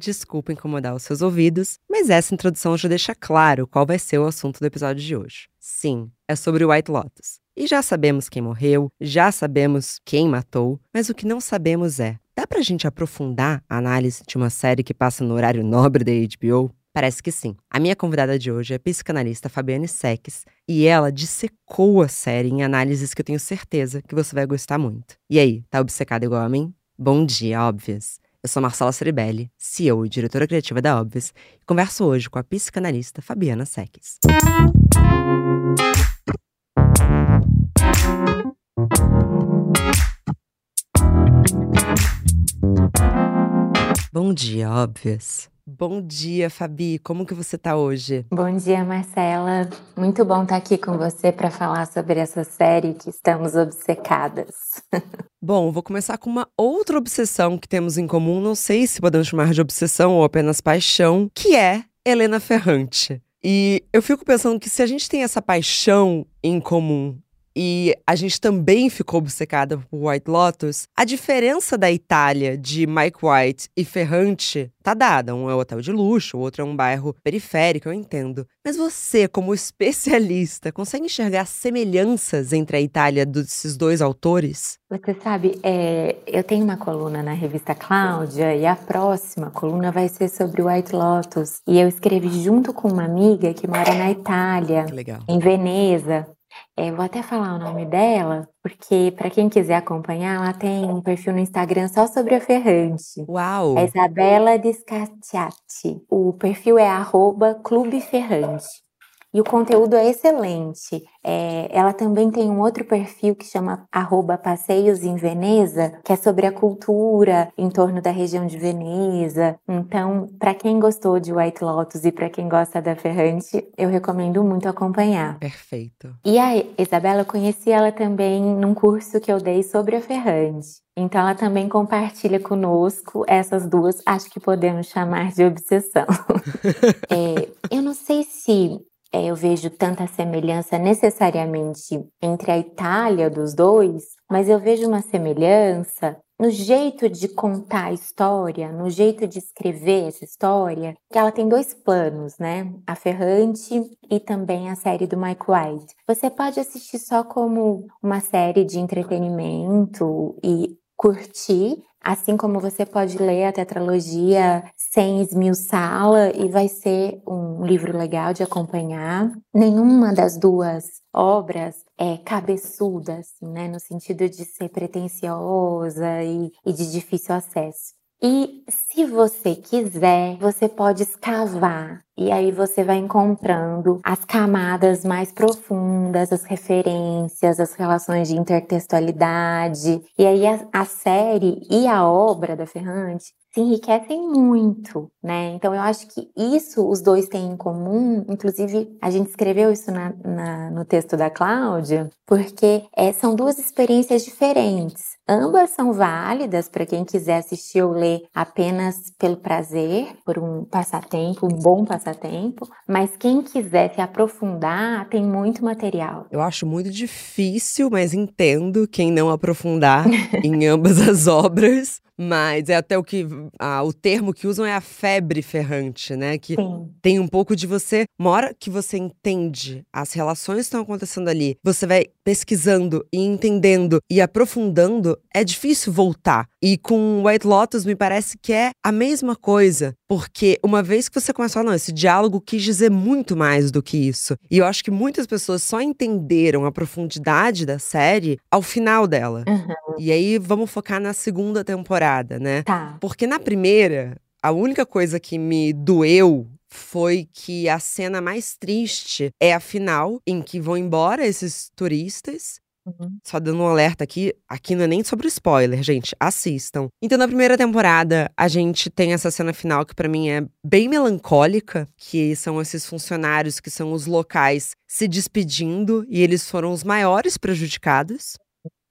desculpa incomodar os seus ouvidos, mas essa introdução já deixa claro qual vai ser o assunto do episódio de hoje. Sim, é sobre o White Lotus. E já sabemos quem morreu, já sabemos quem matou, mas o que não sabemos é: dá pra gente aprofundar a análise de uma série que passa no horário nobre da HBO? Parece que sim. A minha convidada de hoje é a psicanalista Fabiane Seques e ela dissecou a série em análises que eu tenho certeza que você vai gostar muito. E aí, tá obcecada igual a mim? Bom dia, óbvias! Eu sou Marcela Ceribelli, CEO e diretora criativa da Óbvias, e converso hoje com a psicanalista Fabiana Seques. Bom dia, óbvias. Bom dia, Fabi. Como que você tá hoje? Bom dia, Marcela. Muito bom estar aqui com você para falar sobre essa série que estamos obcecadas. Bom, vou começar com uma outra obsessão que temos em comum, não sei se podemos chamar de obsessão ou apenas paixão, que é Helena Ferrante. E eu fico pensando que se a gente tem essa paixão em comum e a gente também ficou obcecada por White Lotus, a diferença da Itália de Mike White e Ferrante tá dada. Um é um hotel de luxo, o outro é um bairro periférico, eu entendo. Mas você, como especialista, consegue enxergar semelhanças entre a Itália desses dois autores? Você sabe, é, eu tenho uma coluna na revista Cláudia e a próxima coluna vai ser sobre White Lotus. E eu escrevi junto com uma amiga que mora na Itália, em Veneza. É, vou até falar o nome dela, porque para quem quiser acompanhar, ela tem um perfil no Instagram só sobre a Ferrante. Uau! É Isabela Descacciati. O perfil é arroba Clube Ferrante. E o conteúdo é excelente. É, ela também tem um outro perfil que chama arroba Passeios em Veneza, que é sobre a cultura em torno da região de Veneza. Então, para quem gostou de White Lotus e para quem gosta da Ferrante, eu recomendo muito acompanhar. Perfeito. E a Isabela, eu conheci ela também num curso que eu dei sobre a Ferrante. Então ela também compartilha conosco essas duas, acho que podemos chamar de obsessão. é, eu não sei se é, eu vejo tanta semelhança necessariamente entre a Itália dos dois, mas eu vejo uma semelhança no jeito de contar a história, no jeito de escrever essa história, que ela tem dois planos, né? A Ferrante e também a série do Mike White. Você pode assistir só como uma série de entretenimento e curtir, assim como você pode ler a tetralogia sem esmiuçá-la e vai ser um livro legal de acompanhar. Nenhuma das duas obras é cabeçuda, assim, né, no sentido de ser pretensiosa e, e de difícil acesso. E se você quiser, você pode escavar e aí você vai encontrando as camadas mais profundas, as referências, as relações de intertextualidade. E aí a, a série e a obra da Ferrante se enriquecem muito, né? Então eu acho que isso os dois têm em comum. Inclusive, a gente escreveu isso na, na, no texto da Cláudia, porque é, são duas experiências diferentes. Ambas são válidas para quem quiser assistir ou ler apenas pelo prazer, por um passatempo, um bom passatempo, mas quem quiser se aprofundar, tem muito material. Eu acho muito difícil, mas entendo quem não aprofundar em ambas as obras. Mas é até o que. Ah, o termo que usam é a febre ferrante, né? Que Sim. tem um pouco de você. Uma hora que você entende as relações que estão acontecendo ali, você vai pesquisando e entendendo e aprofundando, é difícil voltar. E com White Lotus me parece que é a mesma coisa. Porque uma vez que você começa a falar, não, esse diálogo quis dizer muito mais do que isso. E eu acho que muitas pessoas só entenderam a profundidade da série ao final dela. Uhum. E aí vamos focar na segunda temporada, né? Tá. Porque na primeira, a única coisa que me doeu foi que a cena mais triste é a final, em que vão embora esses turistas Uhum. só dando um alerta aqui, aqui não é nem sobre spoiler, gente, assistam. Então, na primeira temporada, a gente tem essa cena final que para mim é bem melancólica, que são esses funcionários que são os locais se despedindo e eles foram os maiores prejudicados.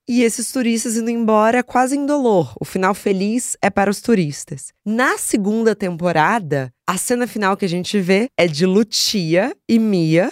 E esses turistas indo embora quase indolor. O final feliz é para os turistas. Na segunda temporada, a cena final que a gente vê é de Lucia e Mia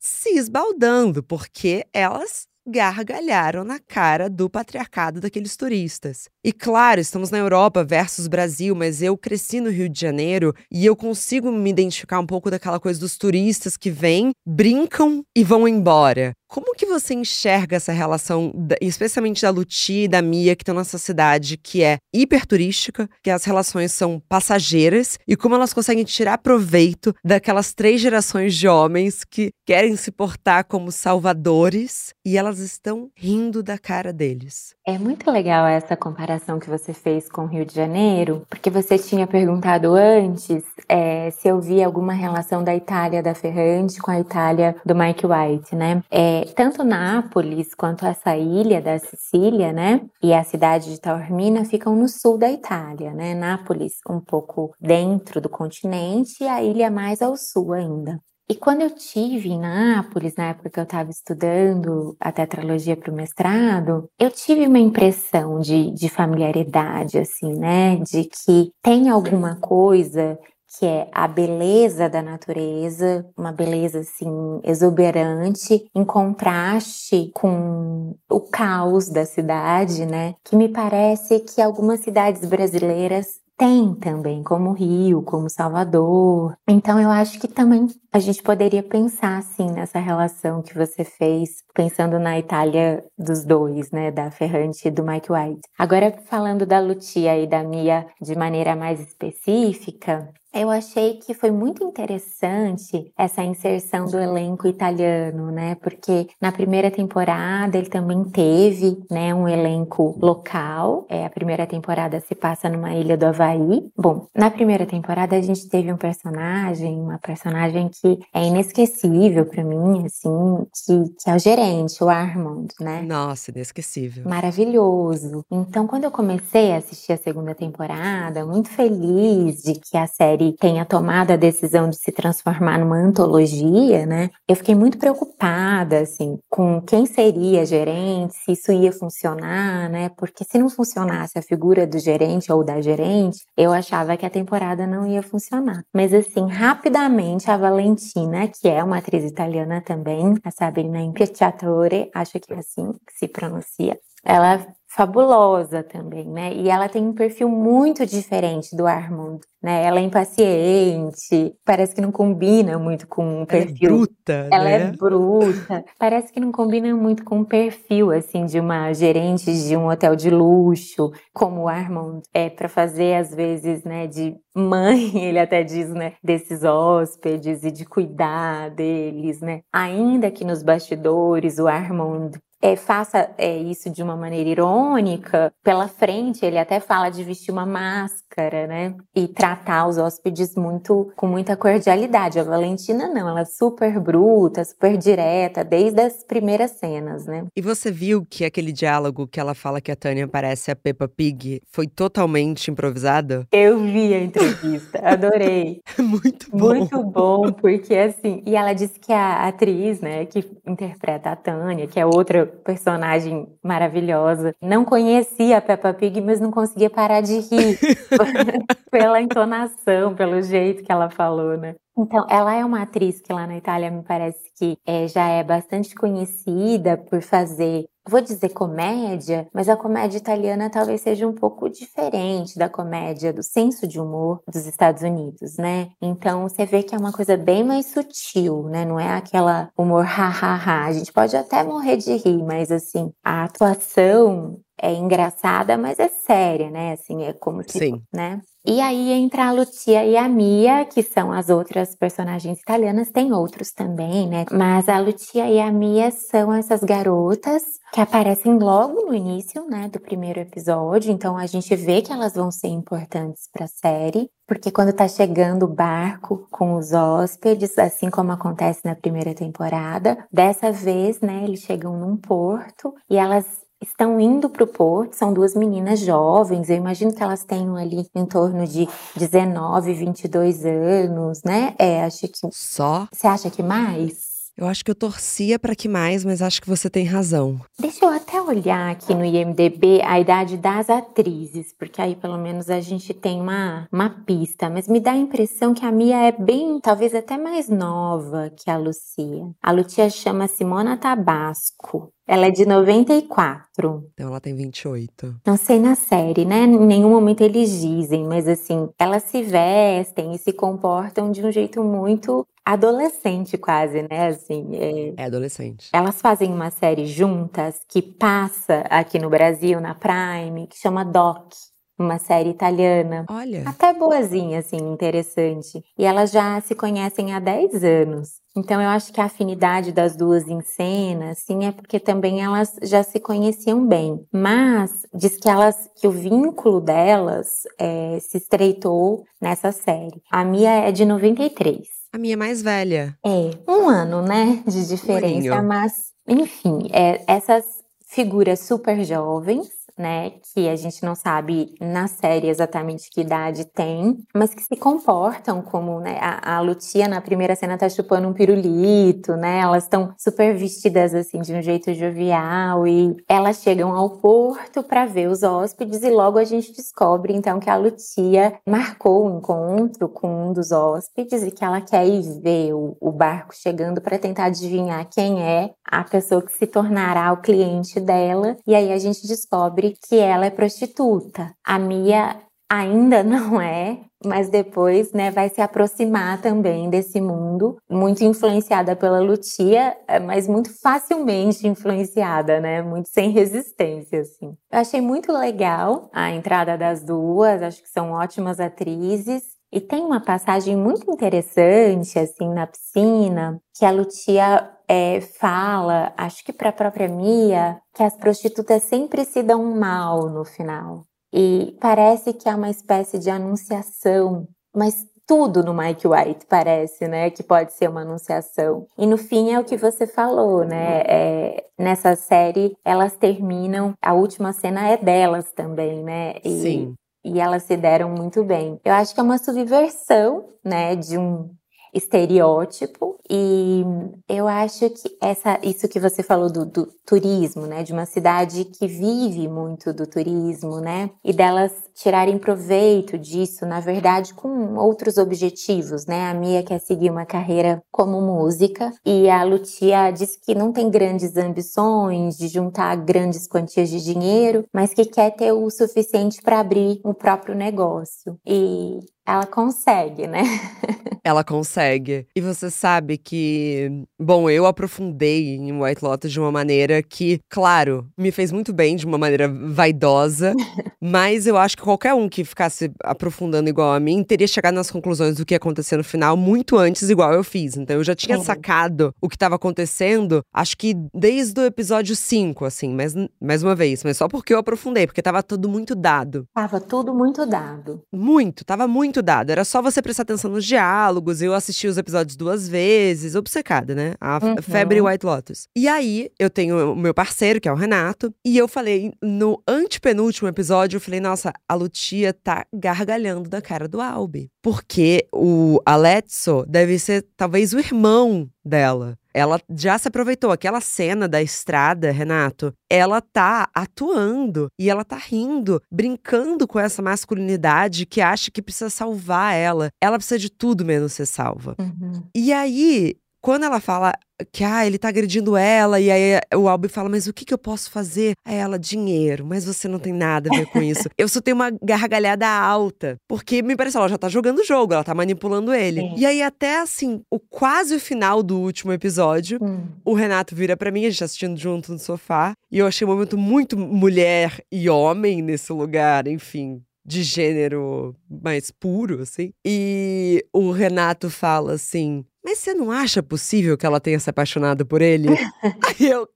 se esbaldando, porque elas gargalharam na cara do patriarcado daqueles turistas. E claro, estamos na Europa versus Brasil, mas eu cresci no Rio de Janeiro e eu consigo me identificar um pouco daquela coisa dos turistas que vêm, brincam e vão embora. Como que você enxerga essa relação, especialmente da Luti e da Mia, que estão nessa cidade que é hiperturística, que as relações são passageiras, e como elas conseguem tirar proveito daquelas três gerações de homens que querem se portar como salvadores e elas estão rindo da cara deles? É muito legal essa comparação que você fez com o Rio de Janeiro, porque você tinha perguntado antes é, se eu vi alguma relação da Itália da Ferrante com a Itália do Mike White, né? É, tanto Nápoles quanto essa ilha da Sicília, né, e a cidade de Taormina ficam no sul da Itália, né? Nápoles um pouco dentro do continente e a ilha mais ao sul ainda. E quando eu tive em Nápoles, na época que eu estava estudando a tetralogia para o mestrado, eu tive uma impressão de, de familiaridade, assim, né? De que tem alguma coisa que é a beleza da natureza, uma beleza assim exuberante, em contraste com o caos da cidade, né? Que me parece que algumas cidades brasileiras tem também, como Rio, como Salvador. Então eu acho que também a gente poderia pensar assim nessa relação que você fez, pensando na Itália dos dois, né, da Ferrante e do Mike White. Agora falando da Lucia e da Mia de maneira mais específica, eu achei que foi muito interessante essa inserção do elenco italiano, né? Porque na primeira temporada ele também teve, né, um elenco local. É, a primeira temporada se passa numa ilha do Havaí. Bom, na primeira temporada a gente teve um personagem, uma personagem que é inesquecível para mim, assim, que, que é o gerente, o Armand, né? Nossa, inesquecível. Maravilhoso. Então, quando eu comecei a assistir a segunda temporada, muito feliz de que a série série tenha tomado a decisão de se transformar numa antologia, né? Eu fiquei muito preocupada, assim, com quem seria gerente, se isso ia funcionar, né? Porque se não funcionasse a figura do gerente ou da gerente, eu achava que a temporada não ia funcionar. Mas, assim, rapidamente a Valentina, que é uma atriz italiana também, a Sabrina Impiacciatore, acho que é assim que se pronuncia, ela fabulosa também, né? E ela tem um perfil muito diferente do Armand, né? Ela é impaciente, parece que não combina muito com o perfil. Ela é bruta, Ela né? é bruta. Parece que não combina muito com o perfil assim de uma gerente de um hotel de luxo, como o Armand é para fazer às vezes, né, de mãe, ele até diz, né, desses hóspedes e de cuidar deles, né? Ainda que nos bastidores o Armand é, faça é, isso de uma maneira irônica, pela frente ele até fala de vestir uma máscara, né? E tratar os hóspedes muito com muita cordialidade. A Valentina não, ela é super bruta, super direta, desde as primeiras cenas, né? E você viu que aquele diálogo que ela fala que a Tânia parece a Peppa Pig foi totalmente improvisado? Eu vi a entrevista, adorei. muito bom. Muito bom, porque assim, e ela disse que a atriz, né, que interpreta a Tânia, que é outra personagem maravilhosa. Não conhecia a Peppa Pig, mas não conseguia parar de rir pela entonação, pelo jeito que ela falou, né? Então, ela é uma atriz que lá na Itália me parece que é, já é bastante conhecida por fazer, vou dizer comédia, mas a comédia italiana talvez seja um pouco diferente da comédia, do senso de humor dos Estados Unidos, né? Então, você vê que é uma coisa bem mais sutil, né? Não é aquela humor ha-ha-ha. A gente pode até morrer de rir, mas assim, a atuação é engraçada, mas é séria, né? Assim, é como se, Sim. né? E aí entra a Lucia e a Mia, que são as outras personagens italianas, tem outros também, né? Mas a Lucia e a Mia são essas garotas que aparecem logo no início, né, do primeiro episódio. Então a gente vê que elas vão ser importantes para a série, porque quando tá chegando o barco com os hóspedes, assim como acontece na primeira temporada, dessa vez, né, eles chegam num porto e elas estão indo para o porto, são duas meninas jovens, eu imagino que elas tenham ali em torno de 19, 22 anos, né? É, acho que. Só? Você acha que mais? Eu acho que eu torcia para que mais, mas acho que você tem razão. Deixa eu até olhar aqui no IMDB a idade das atrizes, porque aí pelo menos a gente tem uma, uma pista. Mas me dá a impressão que a Mia é bem, talvez até mais nova que a Lucia. A Lucia chama Simona Tabasco. Ela é de 94. Então ela tem 28. Não sei na série, né? Em nenhum momento eles dizem, mas assim, elas se vestem e se comportam de um jeito muito adolescente quase, né? Assim, é... é adolescente. Elas fazem uma série juntas que passa aqui no Brasil, na Prime, que chama Doc uma série italiana. Olha. Até boazinha, assim, interessante. E elas já se conhecem há 10 anos. Então eu acho que a afinidade das duas em cena, assim, é porque também elas já se conheciam bem. Mas diz que elas, que o vínculo delas é, se estreitou nessa série. A Mia é de 93. A minha é mais velha. É, um ano, né, de diferença, um mas enfim, é, essas figuras super jovens né? Que a gente não sabe na série exatamente que idade tem, mas que se comportam como, né? A, a Lucia na primeira cena tá chupando um pirulito, né? Elas estão super vestidas assim de um jeito jovial e elas chegam ao porto para ver os hóspedes e logo a gente descobre então que a Lucia marcou um encontro com um dos hóspedes e que ela quer ir ver o, o barco chegando para tentar adivinhar quem é a pessoa que se tornará o cliente dela. E aí a gente descobre que ela é prostituta. A Mia ainda não é, mas depois, né, vai se aproximar também desse mundo, muito influenciada pela Lucia, eh, mas muito facilmente influenciada, né, muito sem resistência, assim. Eu achei muito legal a entrada das duas, acho que são ótimas atrizes. E tem uma passagem muito interessante, assim, na piscina, que a Lucia é, fala, acho que para a própria Mia, que as prostitutas sempre se dão mal no final. E parece que é uma espécie de anunciação, mas tudo no Mike White parece, né, que pode ser uma anunciação. E no fim é o que você falou, né? É, nessa série elas terminam, a última cena é delas também, né? E, Sim. E elas se deram muito bem. Eu acho que é uma subversão, né, de um estereótipo e eu acho que essa isso que você falou do, do, turismo, né, de uma cidade que vive muito do turismo, né, e delas tirarem proveito disso, na verdade, com outros objetivos, né? A Mia quer seguir uma carreira como música e a Lucia diz que não tem grandes ambições de juntar grandes quantias de dinheiro, mas que quer ter o suficiente para abrir o próprio negócio. E ela consegue, né? Ela consegue. E você sabe que, bom, eu aprofundei em White Lotus de uma maneira que, claro, me fez muito bem, de uma maneira vaidosa, mas eu acho que qualquer um que ficasse aprofundando igual a mim teria chegado nas conclusões do que ia acontecer no final muito antes, igual eu fiz. Então eu já tinha uhum. sacado o que estava acontecendo, acho que desde o episódio 5, assim, mas mais uma vez, mas só porque eu aprofundei, porque tava tudo muito dado. Tava tudo muito dado. Muito, tava muito dado. Era só você prestar atenção nos diálogos. Eu assisti os episódios duas vezes, obcecada, né? A uhum. Febre White Lotus. E aí, eu tenho o meu parceiro, que é o Renato, e eu falei no antepenúltimo episódio, eu falei, nossa, a Lutia tá gargalhando da cara do Albi. Porque o Aletso deve ser talvez o irmão dela. Ela já se aproveitou. Aquela cena da estrada, Renato, ela tá atuando e ela tá rindo, brincando com essa masculinidade que acha que precisa salvar ela. Ela precisa de tudo menos ser salva. Uhum. E aí, quando ela fala que ah, ele tá agredindo ela, e aí o Albi fala, mas o que, que eu posso fazer? Aí ela, dinheiro, mas você não tem nada a ver com isso. eu só tenho uma gargalhada alta, porque me parece ela já tá jogando o jogo, ela tá manipulando ele. É. E aí até assim, o quase o final do último episódio, hum. o Renato vira para mim, a gente tá assistindo junto no sofá, e eu achei um momento muito mulher e homem nesse lugar, enfim, de gênero mais puro, assim. E o Renato fala assim: Mas você não acha possível que ela tenha se apaixonado por ele? Aí eu,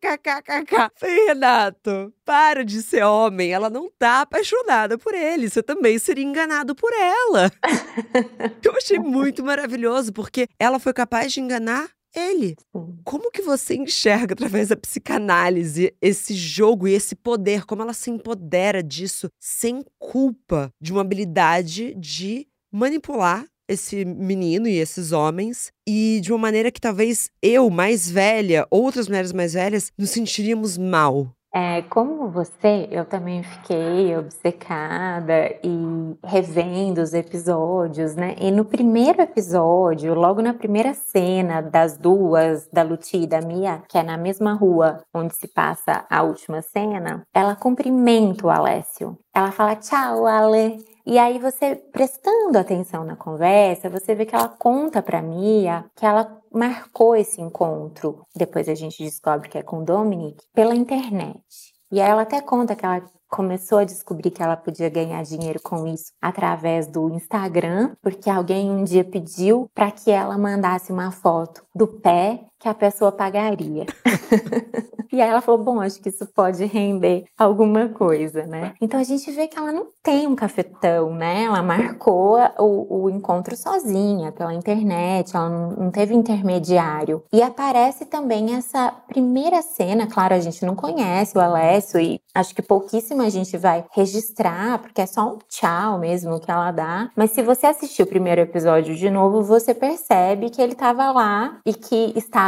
kkkk. Falei, Renato, para de ser homem. Ela não tá apaixonada por ele. Você também seria enganado por ela. eu achei muito maravilhoso, porque ela foi capaz de enganar ele. Como que você enxerga através da psicanálise esse jogo e esse poder? Como ela se empodera disso sem culpa de uma habilidade de manipular esse menino e esses homens e de uma maneira que talvez eu, mais velha, outras mulheres mais velhas, nos sentiríamos mal é, como você, eu também fiquei obcecada e revendo os episódios, né? E no primeiro episódio, logo na primeira cena das duas, da Luti e da Mia, que é na mesma rua onde se passa a última cena, ela cumprimenta o Alessio. Ela fala tchau, Ale. E aí você prestando atenção na conversa, você vê que ela conta para Mia que ela marcou esse encontro. Depois a gente descobre que é com Dominic pela internet. E aí ela até conta que ela começou a descobrir que ela podia ganhar dinheiro com isso através do Instagram, porque alguém um dia pediu para que ela mandasse uma foto do pé que a pessoa pagaria. e aí ela falou: bom, acho que isso pode render alguma coisa, né? Então a gente vê que ela não tem um cafetão, né? Ela marcou o, o encontro sozinha, pela internet, ela não, não teve intermediário. E aparece também essa primeira cena, claro, a gente não conhece o Alessio e acho que pouquíssima gente vai registrar, porque é só um tchau mesmo que ela dá. Mas se você assistir o primeiro episódio de novo, você percebe que ele estava lá e que estava.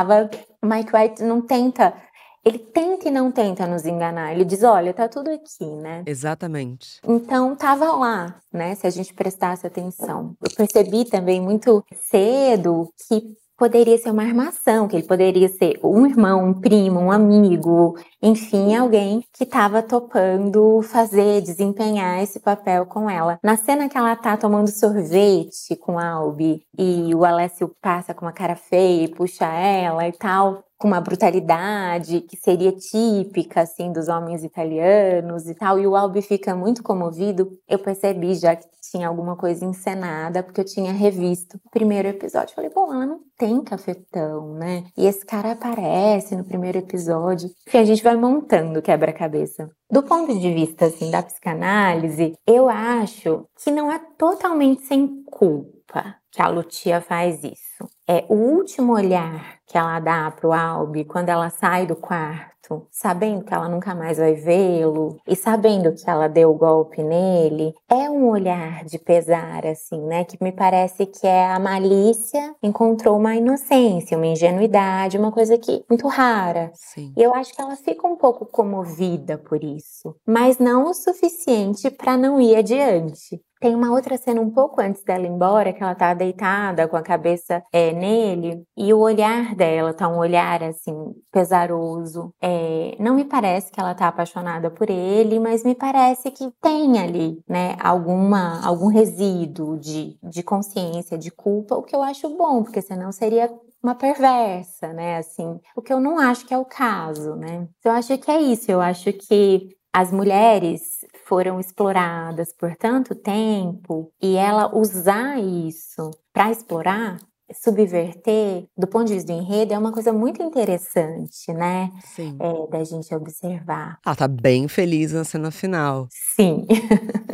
Mike White não tenta ele tenta e não tenta nos enganar. Ele diz: olha, tá tudo aqui, né? Exatamente. Então tava lá, né? Se a gente prestasse atenção. Eu percebi também muito cedo que poderia ser uma armação, que ele poderia ser um irmão, um primo, um amigo, enfim, alguém que estava topando fazer, desempenhar esse papel com ela. Na cena que ela tá tomando sorvete com a Albi e o Alessio passa com uma cara feia e puxa ela e tal, com uma brutalidade que seria típica assim dos homens italianos e tal, e o Albi fica muito comovido. Eu percebi já que tinha alguma coisa encenada, porque eu tinha revisto o primeiro episódio. Falei, bom, ela não tem cafetão, né? E esse cara aparece no primeiro episódio. Enfim, a gente vai montando quebra-cabeça. Do ponto de vista assim da psicanálise, eu acho que não é totalmente sem culpa que a Lucia faz isso. É o último olhar que ela dá pro Albi quando ela sai do quarto, sabendo que ela nunca mais vai vê-lo e sabendo que ela deu o golpe nele, é um olhar de pesar assim, né, que me parece que é a malícia encontrou uma inocência, uma ingenuidade, uma coisa que muito rara. Sim. E eu acho que ela fica um pouco comovida por isso, mas não o suficiente para não ir adiante. Tem uma outra cena um pouco antes dela ir embora, que ela tá deitada com a cabeça é, nele, e o olhar dela tá um olhar assim, pesaroso. É, não me parece que ela tá apaixonada por ele, mas me parece que tem ali, né, alguma, algum resíduo de, de consciência, de culpa, o que eu acho bom, porque senão seria uma perversa, né? Assim, o que eu não acho que é o caso, né? Eu acho que é isso. Eu acho que as mulheres foram exploradas por tanto tempo e ela usar isso para explorar, subverter, do ponto de vista do enredo, é uma coisa muito interessante, né? Sim. É, da gente observar. Ela tá bem feliz na cena final. Sim.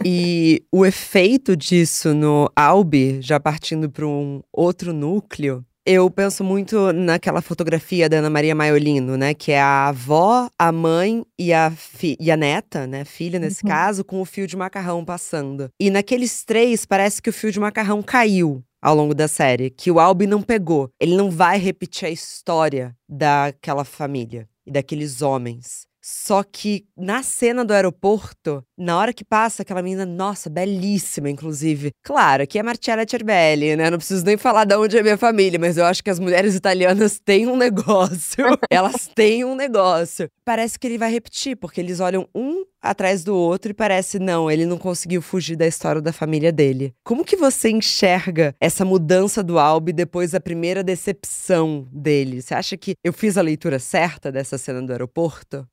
e o efeito disso no Albi, já partindo para um outro núcleo, eu penso muito naquela fotografia da Ana Maria Maiolino, né? Que é a avó, a mãe e a, e a neta, né? Filha, nesse uhum. caso, com o fio de macarrão passando. E naqueles três, parece que o fio de macarrão caiu ao longo da série, que o Albi não pegou. Ele não vai repetir a história daquela família e daqueles homens. Só que na cena do aeroporto, na hora que passa aquela menina, nossa, belíssima, inclusive. Claro, que é Marcella Cerbelli, né? Não preciso nem falar de onde é minha família, mas eu acho que as mulheres italianas têm um negócio. Elas têm um negócio. Parece que ele vai repetir, porque eles olham um atrás do outro e parece, não, ele não conseguiu fugir da história da família dele. Como que você enxerga essa mudança do Albi depois da primeira decepção dele? Você acha que eu fiz a leitura certa dessa cena do aeroporto?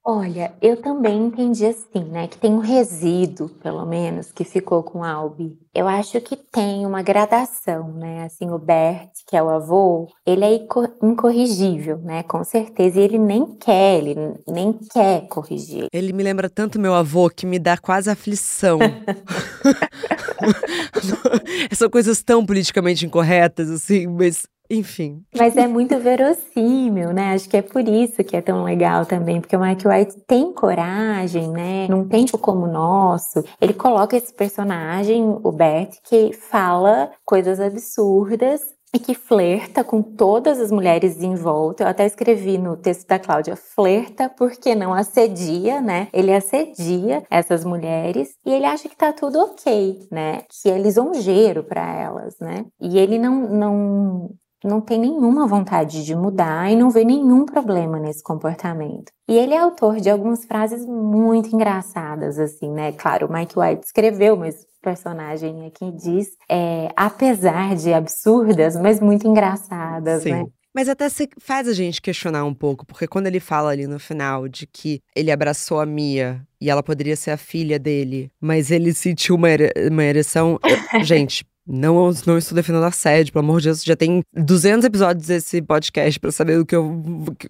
Eu também entendi assim, né, que tem um resíduo, pelo menos, que ficou com Albi. Eu acho que tem uma gradação, né? Assim, o Bert, que é o avô, ele é incorrigível, né? Com certeza. E ele nem quer, ele nem quer corrigir. Ele me lembra tanto meu avô que me dá quase aflição. São coisas tão politicamente incorretas, assim, mas enfim. Mas é muito verossímil, né? Acho que é por isso que é tão legal também, porque o Mike White tem coragem, né? Num tempo como o nosso, ele coloca esse personagem, o Bert, que fala coisas absurdas e que flerta com todas as mulheres em volta. Eu até escrevi no texto da Cláudia, flerta porque não assedia, né? Ele assedia essas mulheres e ele acha que tá tudo ok, né? Que é lisonjeiro para elas, né? E ele não, não não tem nenhuma vontade de mudar e não vê nenhum problema nesse comportamento. E ele é autor de algumas frases muito engraçadas, assim, né? Claro, o Mike White escreveu, mas o personagem aqui diz, é, apesar de absurdas, mas muito engraçadas, Sim. né? Mas até se faz a gente questionar um pouco, porque quando ele fala ali no final de que ele abraçou a Mia e ela poderia ser a filha dele, mas ele sentiu uma, ere uma ereção. Gente, não, não estou defendendo assédio, pelo amor de Deus. Já tem 200 episódios desse podcast para saber do que eu,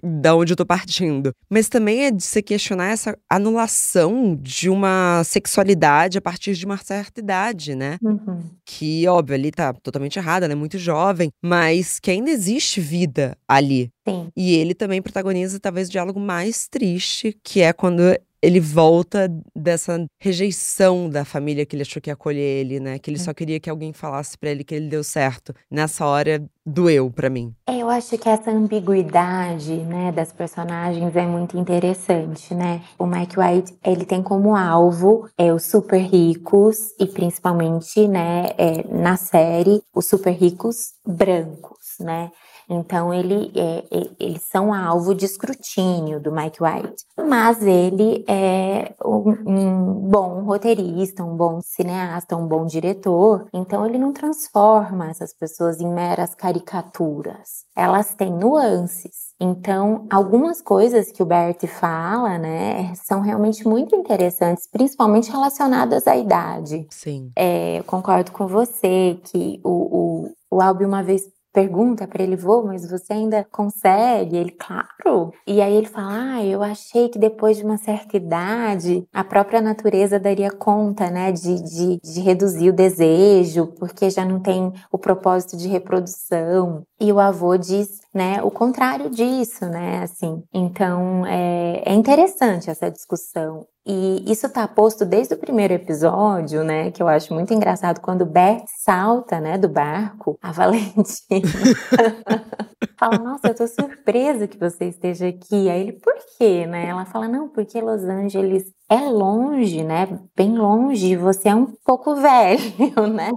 da onde eu tô partindo. Mas também é de se questionar essa anulação de uma sexualidade a partir de uma certa idade, né? Uhum. Que, óbvio, ali tá totalmente errada, ela é muito jovem, mas que ainda existe vida ali. Sim. E ele também protagoniza talvez o diálogo mais triste, que é quando ele volta dessa rejeição da família que ele achou que ia acolher ele, né? Que ele só queria que alguém falasse para ele que ele deu certo. Nessa hora doeu para mim. É, eu acho que essa ambiguidade, né, das personagens é muito interessante, né? O Mike White, ele tem como alvo é os super ricos e principalmente, né, é, na série, os super ricos brancos, né? Então ele é, eles são alvo de escrutínio do Mike White, mas ele é um, um, bom roteirista, um bom cineasta, um bom diretor. Então ele não transforma essas pessoas em meras caricaturas. Elas têm nuances. Então, algumas coisas que o Bert fala, né, são realmente muito interessantes, principalmente relacionadas à idade. Sim. É, eu concordo com você que o, o, o Albi uma vez pergunta para ele, vou, mas você ainda consegue? Ele, claro. E aí ele fala, ah, eu achei que depois de uma certa idade, a própria natureza daria conta, né, de, de, de reduzir o desejo, porque já não tem o propósito de reprodução. E o avô diz, né, o contrário disso, né, assim. Então, é, é interessante essa discussão. E isso tá posto desde o primeiro episódio, né? Que eu acho muito engraçado quando Bert salta, né, do barco, a Valentina fala: Nossa, eu tô surpresa que você esteja aqui. Aí ele, por quê, né? Ela fala: Não, porque Los Angeles é longe, né? Bem longe. Você é um pouco velho, né?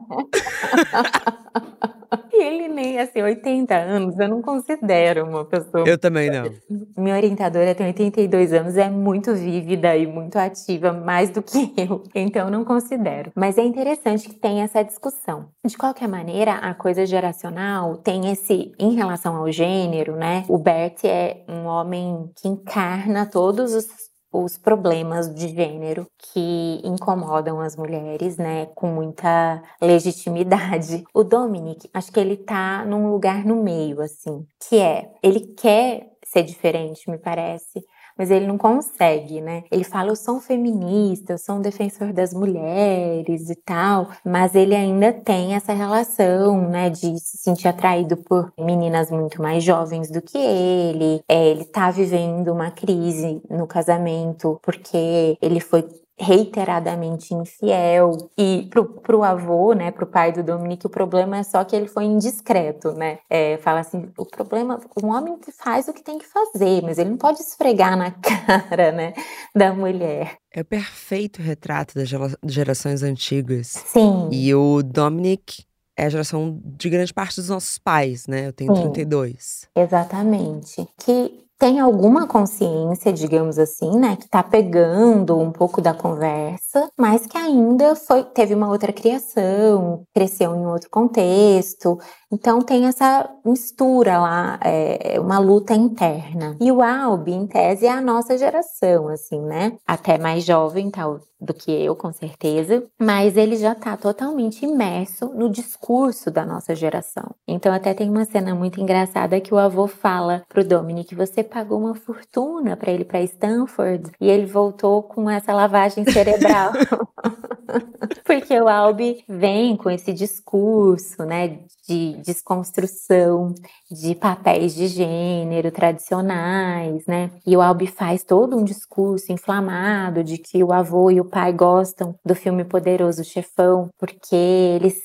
E ele nem, assim, 80 anos, eu não considero uma pessoa. Eu também não. Minha orientadora tem 82 anos, é muito vívida e muito ativa, mais do que eu. Então, não considero. Mas é interessante que tem essa discussão. De qualquer maneira, a coisa geracional tem esse, em relação ao gênero, né? O Bert é um homem que encarna todos os os problemas de gênero que incomodam as mulheres, né, com muita legitimidade. O Dominic, acho que ele tá num lugar no meio, assim, que é, ele quer ser diferente, me parece, mas ele não consegue, né? Ele fala, eu sou um feminista, eu sou um defensor das mulheres e tal, mas ele ainda tem essa relação, né, de se sentir atraído por meninas muito mais jovens do que ele. É, ele tá vivendo uma crise no casamento porque ele foi reiteradamente infiel. E pro, pro avô, né, pro pai do Dominique, o problema é só que ele foi indiscreto, né? É, fala assim, o problema, um homem faz o que tem que fazer, mas ele não pode esfregar na cara, né, da mulher. É o perfeito retrato das gerações antigas. Sim. E o Dominic é a geração de grande parte dos nossos pais, né? Eu tenho Sim, 32. Exatamente. Que tem alguma consciência, digamos assim, né, que tá pegando um pouco da conversa, mas que ainda foi teve uma outra criação, cresceu em outro contexto, então tem essa mistura lá, é, uma luta interna. E o Albi, em tese, é a nossa geração, assim, né? Até mais jovem tal do que eu, com certeza, mas ele já tá totalmente imerso no discurso da nossa geração. Então até tem uma cena muito engraçada que o avô fala pro Dominic: você pagou uma fortuna para ele para Stanford e ele voltou com essa lavagem cerebral. Porque o Albi vem com esse discurso, né, de desconstrução de papéis de gênero tradicionais, né? E o Albi faz todo um discurso inflamado de que o avô e o pai gostam do filme Poderoso Chefão porque eles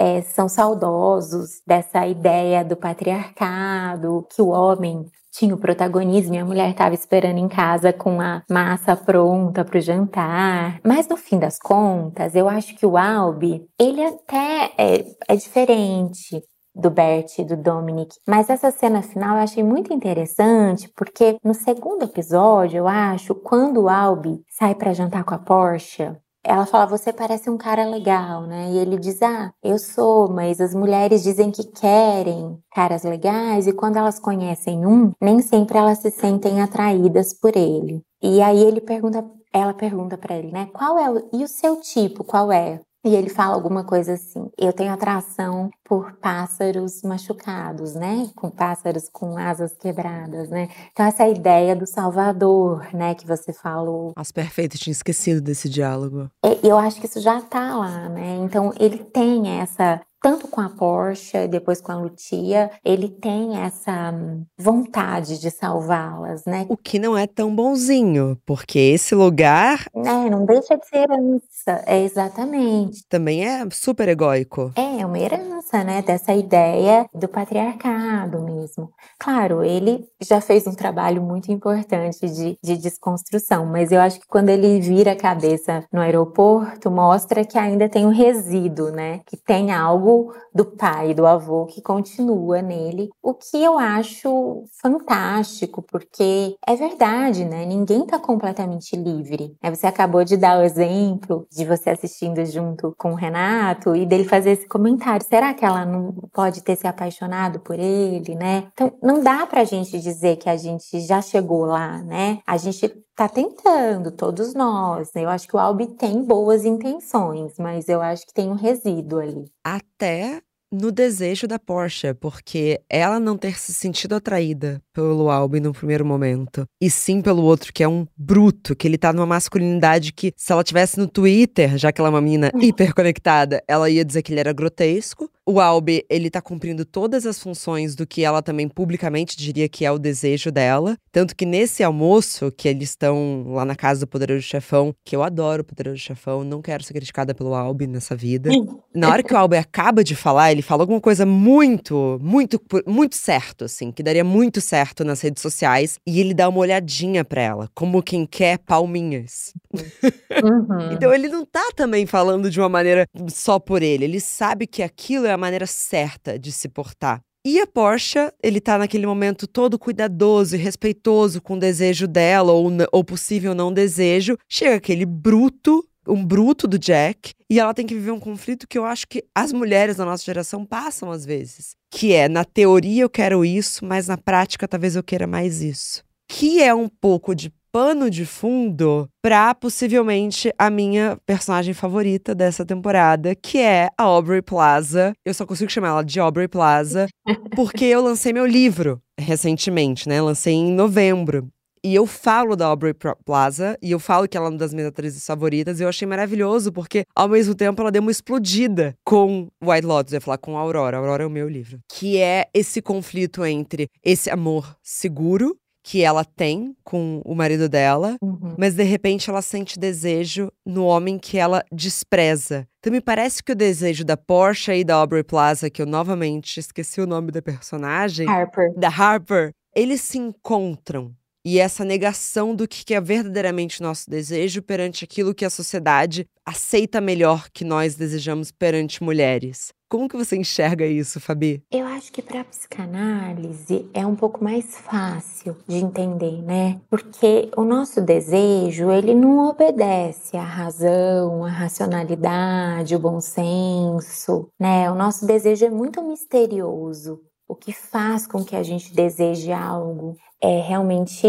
é, são saudosos dessa ideia do patriarcado, que o homem tinha o protagonismo e a mulher estava esperando em casa com a massa pronta para o jantar. Mas no fim das contas, eu acho que o Albi, ele até é, é diferente do Bert e do Dominic. Mas essa cena final eu achei muito interessante porque no segundo episódio, eu acho, quando o Albi sai para jantar com a Porsche, ela fala: Você parece um cara legal, né? E ele diz: Ah, eu sou, mas as mulheres dizem que querem caras legais e quando elas conhecem um, nem sempre elas se sentem atraídas por ele. E aí ele pergunta, ela pergunta para ele, né? Qual é o, e o seu tipo? Qual é? E ele fala alguma coisa assim: eu tenho atração por pássaros machucados, né? Com pássaros com asas quebradas, né? Então, essa ideia do Salvador, né, que você falou. As perfeitas, tinha esquecido desse diálogo. Eu acho que isso já tá lá, né? Então, ele tem essa tanto com a Porsche e depois com a Lucia, ele tem essa vontade de salvá-las, né? O que não é tão bonzinho, porque esse lugar. É, não deixa de ser herança, é exatamente. Também é super egóico. É, uma herança, né? Dessa ideia do patriarcado mesmo. Claro, ele já fez um trabalho muito importante de, de desconstrução, mas eu acho que quando ele vira a cabeça no aeroporto, mostra que ainda tem um resíduo, né? Que tem algo algo do pai, do avô que continua nele, o que eu acho fantástico, porque é verdade, né? Ninguém tá completamente livre. Você acabou de dar o exemplo de você assistindo junto com o Renato e dele fazer esse comentário. Será que ela não pode ter se apaixonado por ele, né? Então, não dá pra gente dizer que a gente já chegou lá, né? A gente tá tentando, todos nós. Né? Eu acho que o Albi tem boas intenções, mas eu acho que tem um resíduo ali. Até no desejo da Porsche, porque ela não ter se sentido atraída pelo Albi no primeiro momento, e sim pelo outro, que é um bruto, que ele tá numa masculinidade que, se ela tivesse no Twitter, já que ela é uma menina hiperconectada, ela ia dizer que ele era grotesco. O Albi, ele tá cumprindo todas as funções do que ela também publicamente diria que é o desejo dela. Tanto que nesse almoço, que eles estão lá na casa do Poderoso Chefão, que eu adoro o Poderoso Chefão, não quero ser criticada pelo Albi nessa vida. Na hora que o Albi acaba de falar, ele fala alguma coisa muito, muito, muito certo, assim, que daria muito certo nas redes sociais. E ele dá uma olhadinha pra ela, como quem quer palminhas. Uhum. então ele não tá também falando de uma maneira só por ele. Ele sabe que aquilo é a maneira certa de se portar. E a Porsche, ele tá naquele momento todo cuidadoso e respeitoso com o desejo dela, ou, ou possível não desejo. Chega aquele bruto, um bruto do Jack, e ela tem que viver um conflito que eu acho que as mulheres da nossa geração passam às vezes. Que é, na teoria eu quero isso, mas na prática talvez eu queira mais isso. Que é um pouco de pano de fundo para possivelmente a minha personagem favorita dessa temporada, que é a Aubrey Plaza. Eu só consigo chamar ela de Aubrey Plaza porque eu lancei meu livro recentemente, né? Lancei em novembro. E eu falo da Aubrey Plaza, e eu falo que ela é uma das minhas atrizes favoritas, e eu achei maravilhoso, porque ao mesmo tempo ela deu uma explodida com White Lotus, eu ia falar com Aurora, Aurora é o meu livro. Que é esse conflito entre esse amor seguro que ela tem com o marido dela, uhum. mas de repente ela sente desejo no homem que ela despreza. Então me parece que o desejo da Porsche e da Aubrey Plaza, que eu novamente esqueci o nome da personagem, Harper. da Harper, eles se encontram. E essa negação do que é verdadeiramente nosso desejo perante aquilo que a sociedade aceita melhor que nós desejamos perante mulheres. Como que você enxerga isso, Fabi? Eu acho que para psicanálise é um pouco mais fácil de entender, né? Porque o nosso desejo, ele não obedece à razão, à racionalidade, o bom senso, né? O nosso desejo é muito misterioso. O que faz com que a gente deseje algo é realmente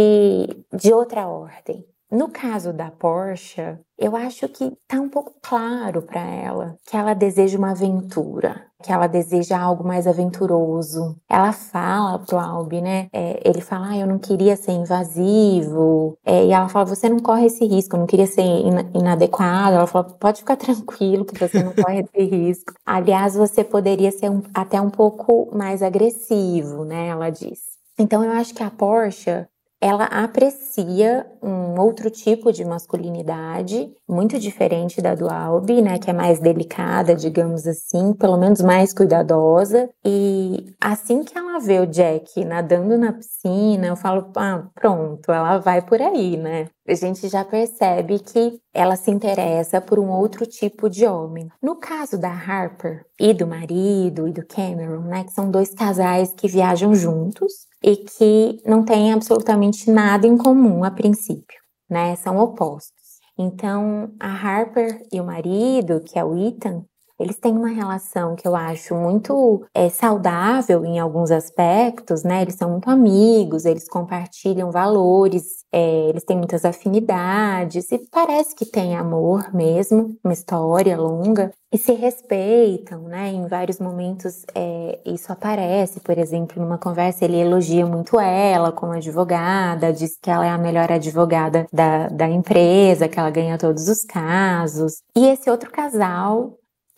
de outra ordem No caso da Porsche, eu acho que tá um pouco claro para ela que ela deseja uma aventura, que ela deseja algo mais aventuroso. Ela fala pro Albi, né? É, ele fala, ah, eu não queria ser invasivo. É, e ela fala, você não corre esse risco, eu não queria ser in inadequado. Ela fala, pode ficar tranquilo que você não corre esse risco. Aliás, você poderia ser um, até um pouco mais agressivo, né? Ela diz. Então eu acho que a Porsche ela aprecia um outro tipo de masculinidade, muito diferente da do Albi, né, que é mais delicada, digamos assim, pelo menos mais cuidadosa. E assim que ela vê o Jack nadando na piscina, eu falo, ah, pronto, ela vai por aí, né? A gente já percebe que ela se interessa por um outro tipo de homem. No caso da Harper e do marido e do Cameron, né, que são dois casais que viajam juntos, e que não têm absolutamente nada em comum a princípio, né? São opostos. Então, a Harper e o marido, que é o Ethan, eles têm uma relação que eu acho muito é, saudável em alguns aspectos, né? Eles são muito amigos, eles compartilham valores, é, eles têm muitas afinidades e parece que tem amor mesmo, uma história longa e se respeitam, né? Em vários momentos é, isso aparece, por exemplo, numa conversa ele elogia muito ela como advogada, diz que ela é a melhor advogada da, da empresa, que ela ganha todos os casos. E esse outro casal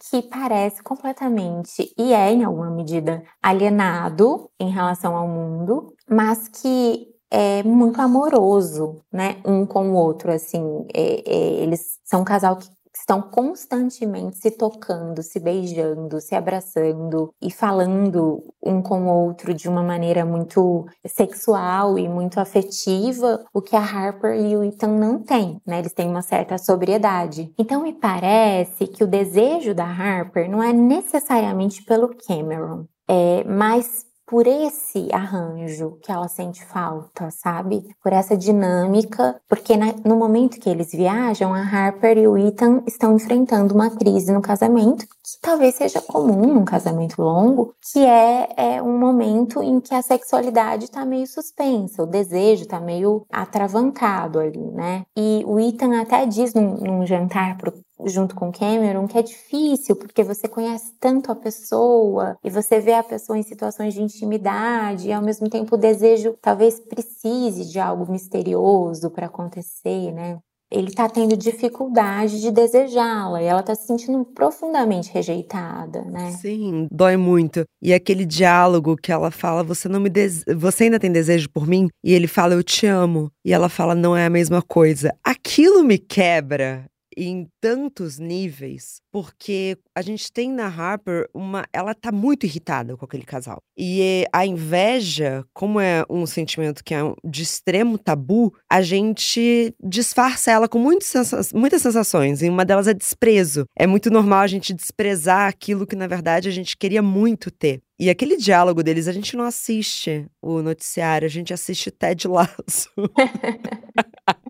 que parece completamente e é em alguma medida alienado em relação ao mundo, mas que é muito amoroso, né, um com o outro, assim, é, é, eles são um casal que estão constantemente se tocando, se beijando, se abraçando e falando um com o outro de uma maneira muito sexual e muito afetiva, o que a Harper e o Ethan não têm, né? Eles têm uma certa sobriedade. Então me parece que o desejo da Harper não é necessariamente pelo Cameron, é mais por esse arranjo que ela sente falta, sabe? Por essa dinâmica, porque na, no momento que eles viajam, a Harper e o Ethan estão enfrentando uma crise no casamento, que talvez seja comum num casamento longo, que é, é um momento em que a sexualidade está meio suspensa, o desejo está meio atravancado ali, né? E o Ethan até diz num, num jantar pro junto com Cameron, que é difícil porque você conhece tanto a pessoa e você vê a pessoa em situações de intimidade e ao mesmo tempo o desejo talvez precise de algo misterioso para acontecer, né? Ele está tendo dificuldade de desejá-la e ela está se sentindo profundamente rejeitada, né? Sim, dói muito. E aquele diálogo que ela fala: "Você não me dese... você ainda tem desejo por mim?" E ele fala: "Eu te amo." E ela fala: "Não é a mesma coisa." Aquilo me quebra em tantos níveis, porque a gente tem na Harper uma. Ela tá muito irritada com aquele casal. E a inveja, como é um sentimento que é de extremo tabu, a gente disfarça ela com muitas sensações. E uma delas é desprezo. É muito normal a gente desprezar aquilo que, na verdade, a gente queria muito ter. E aquele diálogo deles, a gente não assiste o noticiário, a gente assiste Ted Lasso.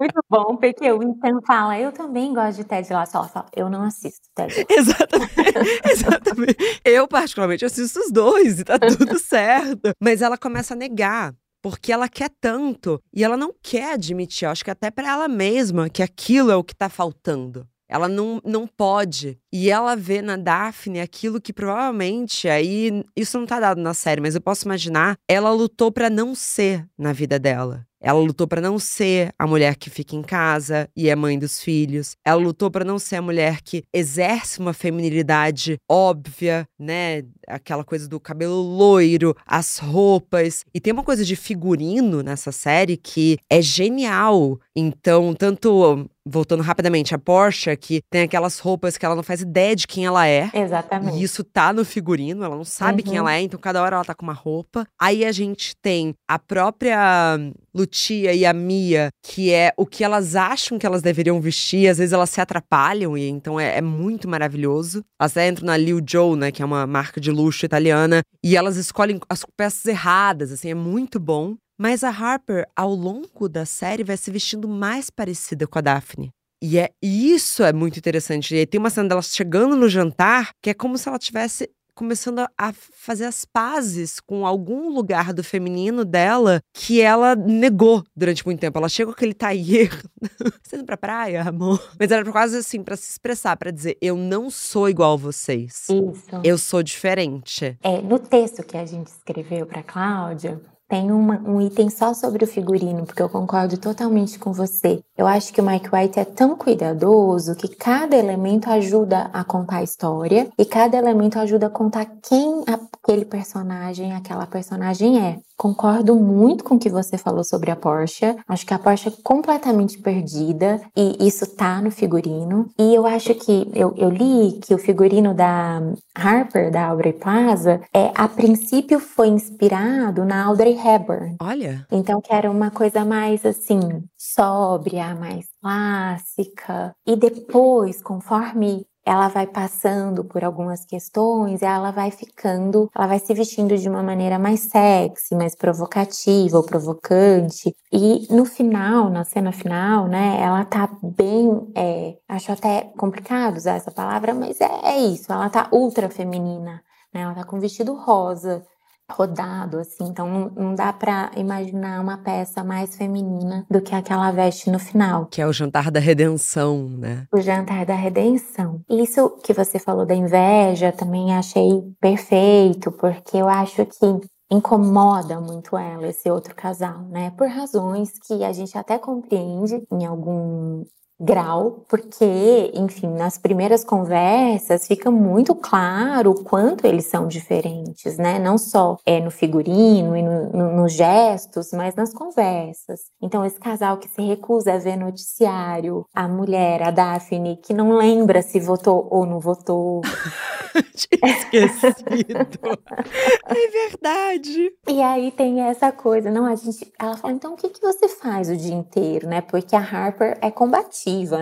Muito bom, porque o Ethan fala, eu também gosto de Ted Lasso. Ela fala, eu não assisto Ted Lasso. Exatamente, exatamente. Eu, particularmente, assisto os dois e tá tudo certo. Mas ela começa a negar porque ela quer tanto e ela não quer admitir, acho que até para ela mesma, que aquilo é o que tá faltando. Ela não, não pode. E ela vê na Daphne aquilo que provavelmente, aí, isso não tá dado na série, mas eu posso imaginar, ela lutou para não ser na vida dela. Ela lutou para não ser a mulher que fica em casa e é mãe dos filhos. Ela lutou para não ser a mulher que exerce uma feminilidade óbvia, né? Aquela coisa do cabelo loiro, as roupas. E tem uma coisa de figurino nessa série que é genial. Então, tanto voltando rapidamente, a Porsche, que tem aquelas roupas que ela não faz ideia de quem ela é. Exatamente. E isso tá no figurino, ela não sabe uhum. quem ela é, então cada hora ela tá com uma roupa. Aí a gente tem a própria Lucia e a Mia, que é o que elas acham que elas deveriam vestir, às vezes elas se atrapalham, e então é, é muito maravilhoso. Elas entram na Liu Joe, né, que é uma marca de luxo italiana, e elas escolhem as peças erradas, assim, é muito bom. Mas a Harper, ao longo da série, vai se vestindo mais parecida com a Daphne. E é isso é muito interessante. E aí tem uma cena dela chegando no jantar que é como se ela tivesse começando a fazer as pazes com algum lugar do feminino dela que ela negou durante muito tempo. Ela chega com aquele tailleur, você indo pra praia, amor? Mas era quase assim, para se expressar, para dizer, eu não sou igual a vocês. Isso. Eu sou diferente. É, no texto que a gente escreveu pra Cláudia, tem uma, um item só sobre o figurino, porque eu concordo totalmente com você. Eu acho que o Mike White é tão cuidadoso que cada elemento ajuda a contar a história e cada elemento ajuda a contar quem aquele personagem, aquela personagem é. Concordo muito com o que você falou sobre a Porsche. Acho que a Porsche é completamente perdida e isso tá no figurino. E eu acho que eu, eu li que o figurino da Harper, da Aubrey Plaza, é a princípio foi inspirado na Audrey Hepburn. Olha. Então que era uma coisa mais assim sóbria, mais clássica. E depois, conforme ela vai passando por algumas questões, ela vai ficando, ela vai se vestindo de uma maneira mais sexy, mais provocativa ou provocante. E no final, na cena final, né, ela tá bem, é, acho até complicado usar essa palavra, mas é, é isso, ela tá ultra feminina, né, ela tá com um vestido rosa, rodado, assim. Então não, não dá para imaginar uma peça mais feminina do que aquela veste no final. Que é o jantar da redenção, né? O jantar da redenção. Isso que você falou da inveja também achei perfeito, porque eu acho que incomoda muito ela, esse outro casal, né? Por razões que a gente até compreende em algum grau, porque, enfim, nas primeiras conversas fica muito claro o quanto eles são diferentes, né? Não só é no figurino e no, no, nos gestos, mas nas conversas. Então, esse casal que se recusa a ver noticiário, a mulher, a Daphne, que não lembra se votou ou não votou. Tinha esquecido. é verdade. E aí tem essa coisa, não, a gente, ela fala, então o que, que você faz o dia inteiro, né? Porque a Harper é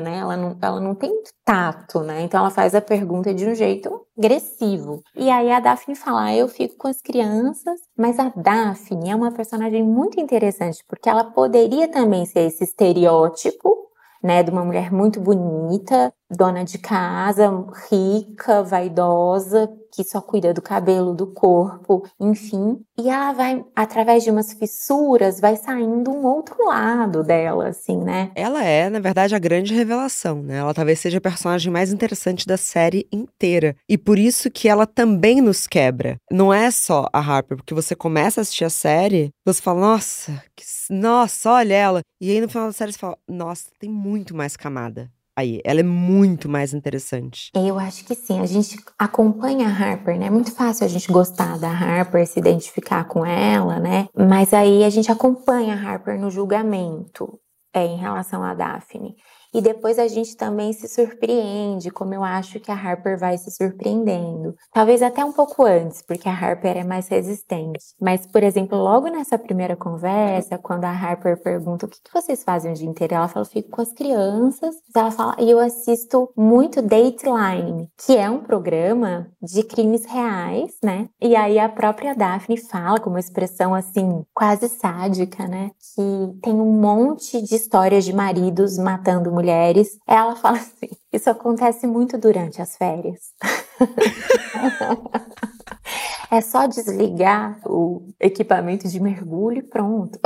né? Ela não, ela não tem tato, né? Então ela faz a pergunta de um jeito agressivo. E aí a Daphne fala: ah, eu fico com as crianças, mas a Daphne é uma personagem muito interessante porque ela poderia também ser esse estereótipo né, de uma mulher muito bonita, dona de casa, rica, vaidosa, que só cuida do cabelo, do corpo, enfim. E ela vai, através de umas fissuras, vai saindo um outro lado dela, assim, né? Ela é, na verdade, a grande revelação, né? Ela talvez seja a personagem mais interessante da série inteira. E por isso que ela também nos quebra. Não é só a Harper, porque você começa a assistir a série, você fala, nossa, que... nossa, olha ela. E aí no final da série você fala, nossa, tem muito mais camada aí. Ela é muito mais interessante. Eu acho que sim. A gente acompanha a Harper, né? É muito fácil a gente gostar da Harper, se identificar com ela, né? Mas aí a gente acompanha a Harper no julgamento é, em relação a Daphne. E depois a gente também se surpreende, como eu acho que a Harper vai se surpreendendo. Talvez até um pouco antes, porque a Harper é mais resistente. Mas, por exemplo, logo nessa primeira conversa, quando a Harper pergunta o que, vocês fazem o dia inteiro, ela fala, fico com as crianças. Ela fala, e eu assisto muito Dateline, que é um programa de crimes reais, né? E aí a própria Daphne fala com uma expressão assim, quase sádica, né? Que tem um monte de histórias de maridos matando mulheres mulheres, ela fala assim: isso acontece muito durante as férias. é só desligar o equipamento de mergulho e pronto.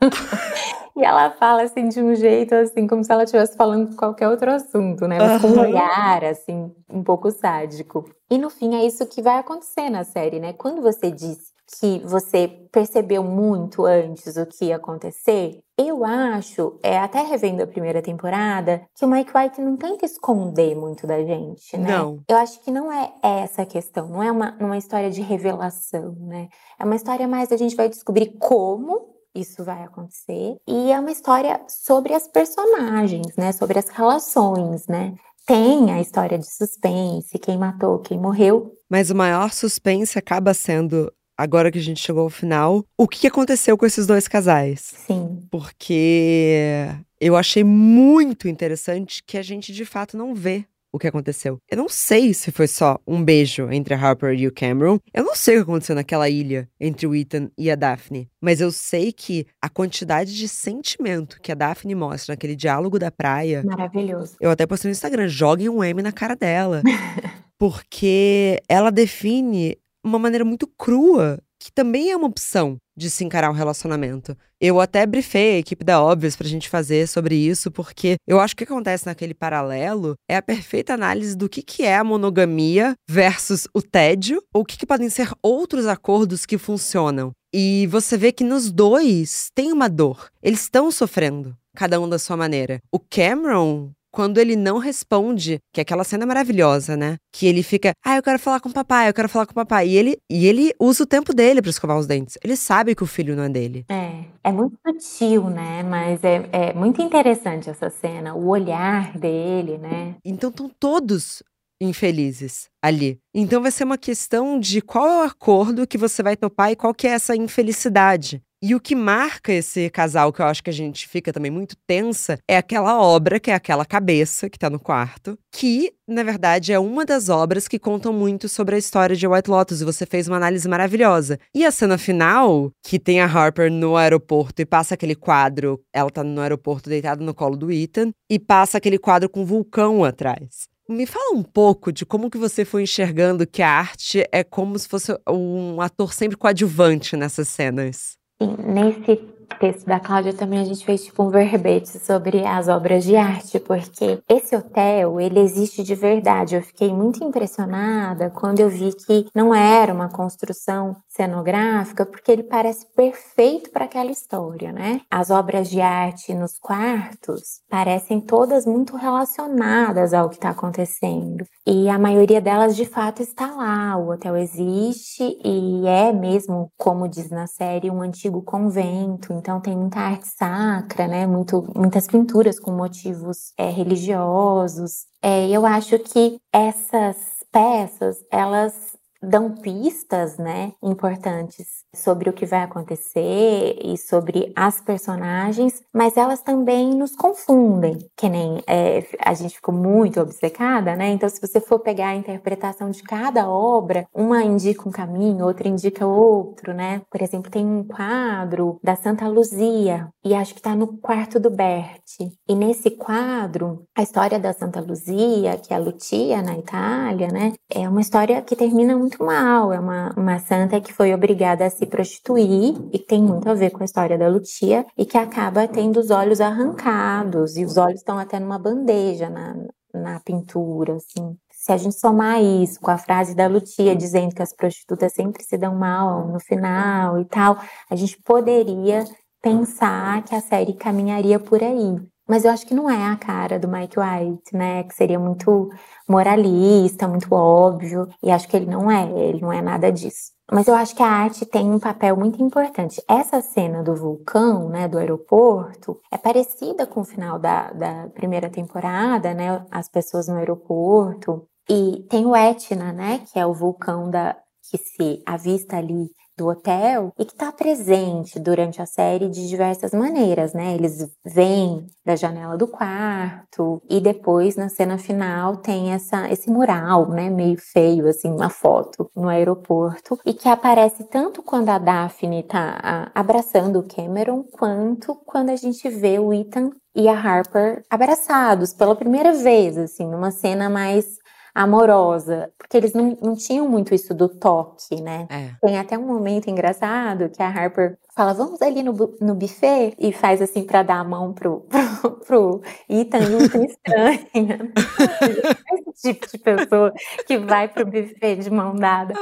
E ela fala assim de um jeito assim, como se ela estivesse falando de qualquer outro assunto, né? Mas com um olhar assim, um pouco sádico. E no fim é isso que vai acontecer na série, né? Quando você diz que você percebeu muito antes o que ia acontecer, eu acho, é, até revendo a primeira temporada, que o Mike White não tenta esconder muito da gente, né? Não. Eu acho que não é essa a questão, não é uma, uma história de revelação, né? É uma história mais a gente vai descobrir como isso vai acontecer e é uma história sobre as personagens, né? Sobre as relações, né? Tem a história de suspense, quem matou, quem morreu. Mas o maior suspense acaba sendo agora que a gente chegou ao final, o que aconteceu com esses dois casais. Sim. Porque eu achei muito interessante que a gente de fato não vê o que aconteceu. Eu não sei se foi só um beijo entre a Harper e o Cameron. Eu não sei o que aconteceu naquela ilha entre o Ethan e a Daphne. Mas eu sei que a quantidade de sentimento que a Daphne mostra naquele diálogo da praia. Maravilhoso. Eu até postei no Instagram: joguem um M na cara dela. porque ela define uma maneira muito crua que também é uma opção de se encarar um relacionamento. Eu até brifei a equipe da Óbvios pra gente fazer sobre isso, porque eu acho que o que acontece naquele paralelo é a perfeita análise do que, que é a monogamia versus o tédio, ou o que, que podem ser outros acordos que funcionam. E você vê que nos dois tem uma dor. Eles estão sofrendo, cada um da sua maneira. O Cameron quando ele não responde, que é aquela cena maravilhosa, né? Que ele fica, ah, eu quero falar com o papai, eu quero falar com o papai. E ele, e ele usa o tempo dele para escovar os dentes. Ele sabe que o filho não é dele. É, é muito sutil, né? Mas é, é muito interessante essa cena, o olhar dele, né? Então estão todos infelizes ali. Então vai ser uma questão de qual é o acordo que você vai topar e qual que é essa infelicidade. E o que marca esse casal, que eu acho que a gente fica também muito tensa, é aquela obra, que é aquela cabeça que tá no quarto, que, na verdade, é uma das obras que contam muito sobre a história de White Lotus, e você fez uma análise maravilhosa. E a cena final, que tem a Harper no aeroporto e passa aquele quadro, ela tá no aeroporto deitada no colo do Ethan, e passa aquele quadro com um vulcão atrás. Me fala um pouco de como que você foi enxergando que a arte é como se fosse um ator sempre coadjuvante nessas cenas. Sim, nesse texto da Cláudia também a gente fez tipo um verbete sobre as obras de arte, porque esse hotel, ele existe de verdade. Eu fiquei muito impressionada quando eu vi que não era uma construção cenográfica, porque ele parece perfeito para aquela história, né? As obras de arte nos quartos parecem todas muito relacionadas ao que está acontecendo. E a maioria delas de fato está lá. O hotel existe e é mesmo, como diz na série, um antigo convento. Então tem muita arte sacra, né? Muito, muitas pinturas com motivos é, religiosos. É, eu acho que essas peças, elas dão pistas, né, importantes sobre o que vai acontecer e sobre as personagens, mas elas também nos confundem, que nem é, a gente ficou muito obcecada, né? Então, se você for pegar a interpretação de cada obra, uma indica um caminho, outra indica outro, né? Por exemplo, tem um quadro da Santa Luzia e acho que está no quarto do Berti. E nesse quadro, a história da Santa Luzia, que é a Lucia na Itália, né? É uma história que termina muito muito mal. É uma, uma santa que foi obrigada a se prostituir e tem muito a ver com a história da Lucia e que acaba tendo os olhos arrancados e os olhos estão até numa bandeja na, na pintura, assim. Se a gente somar isso com a frase da Lucia dizendo que as prostitutas sempre se dão mal no final e tal, a gente poderia pensar que a série caminharia por aí. Mas eu acho que não é a cara do Mike White, né? Que seria muito moralista, muito óbvio. E acho que ele não é, ele não é nada disso. Mas eu acho que a arte tem um papel muito importante. Essa cena do vulcão, né, do aeroporto, é parecida com o final da, da primeira temporada, né? As pessoas no aeroporto. E tem o Etna, né? Que é o vulcão da, que se avista ali do hotel e que está presente durante a série de diversas maneiras, né? Eles vêm da janela do quarto e depois na cena final tem essa esse mural, né, meio feio assim, uma foto no aeroporto e que aparece tanto quando a Daphne está abraçando o Cameron quanto quando a gente vê o Ethan e a Harper abraçados pela primeira vez, assim, numa cena mais amorosa, porque eles não, não tinham muito isso do toque, né? É. Tem até um momento engraçado que a Harper fala, vamos ali no, no buffet e faz assim para dar a mão pro, pro, pro Ethan e o estranha. Esse tipo de pessoa que vai pro buffet de mão dada.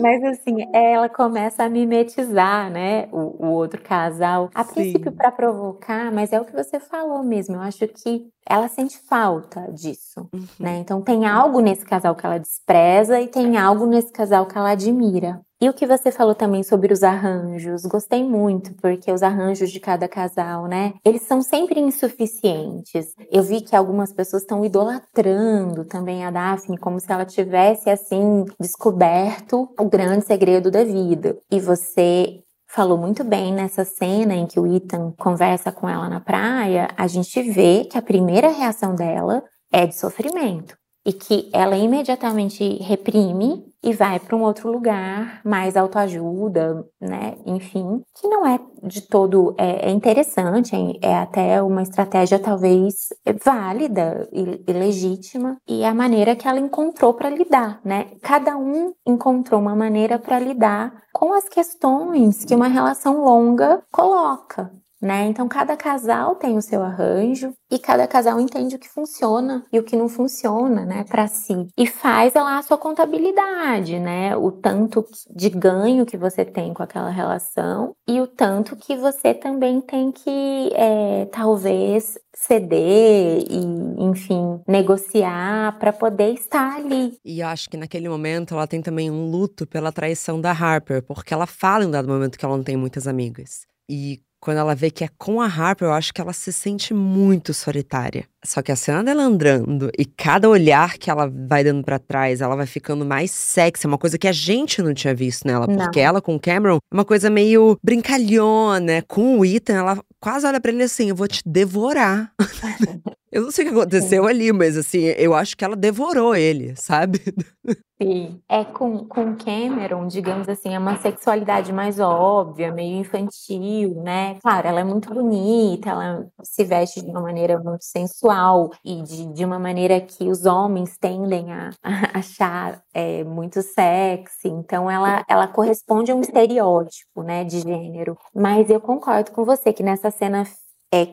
Mas assim, ela começa a mimetizar, né, o, o outro casal. A Sim. princípio para provocar, mas é o que você falou mesmo. Eu acho que ela sente falta disso, uhum. né? Então tem algo nesse casal que ela despreza e tem algo nesse casal que ela admira. E o que você falou também sobre os arranjos, gostei muito, porque os arranjos de cada casal, né? Eles são sempre insuficientes. Eu vi que algumas pessoas estão idolatrando também a Daphne, como se ela tivesse, assim, descoberto o grande segredo da vida. E você falou muito bem nessa cena em que o Ethan conversa com ela na praia, a gente vê que a primeira reação dela é de sofrimento e que ela imediatamente reprime e vai para um outro lugar, mais autoajuda, né? Enfim, que não é de todo é, é interessante, é, é, até uma estratégia talvez válida e, e legítima e a maneira que ela encontrou para lidar, né? Cada um encontrou uma maneira para lidar com as questões que uma relação longa coloca, né? Então cada casal tem o seu arranjo e cada casal entende o que funciona e o que não funciona, né, para si. E faz lá a sua contabilidade, né? O tanto de ganho que você tem com aquela relação e o tanto que você também tem que é, talvez ceder e, enfim, negociar para poder estar ali. E acho que naquele momento ela tem também um luto pela traição da Harper, porque ela fala em um dado momento que ela não tem muitas amigas. E quando ela vê que é com a Harper, eu acho que ela se sente muito solitária. Só que a cena dela andando e cada olhar que ela vai dando para trás, ela vai ficando mais sexy, é uma coisa que a gente não tinha visto nela, não. porque ela com o Cameron é uma coisa meio brincalhona, né? Com o Ethan, ela quase olha para ele assim: "Eu vou te devorar". eu não sei o que aconteceu Sim. ali, mas assim, eu acho que ela devorou ele, sabe? Sim. É com, com Cameron, digamos assim, é uma sexualidade mais óbvia, meio infantil, né? Claro, ela é muito bonita, ela se veste de uma maneira muito sensual e de, de uma maneira que os homens tendem a, a achar é, muito sexy. Então, ela, ela corresponde a um estereótipo, né, de gênero. Mas eu concordo com você que nessa cena é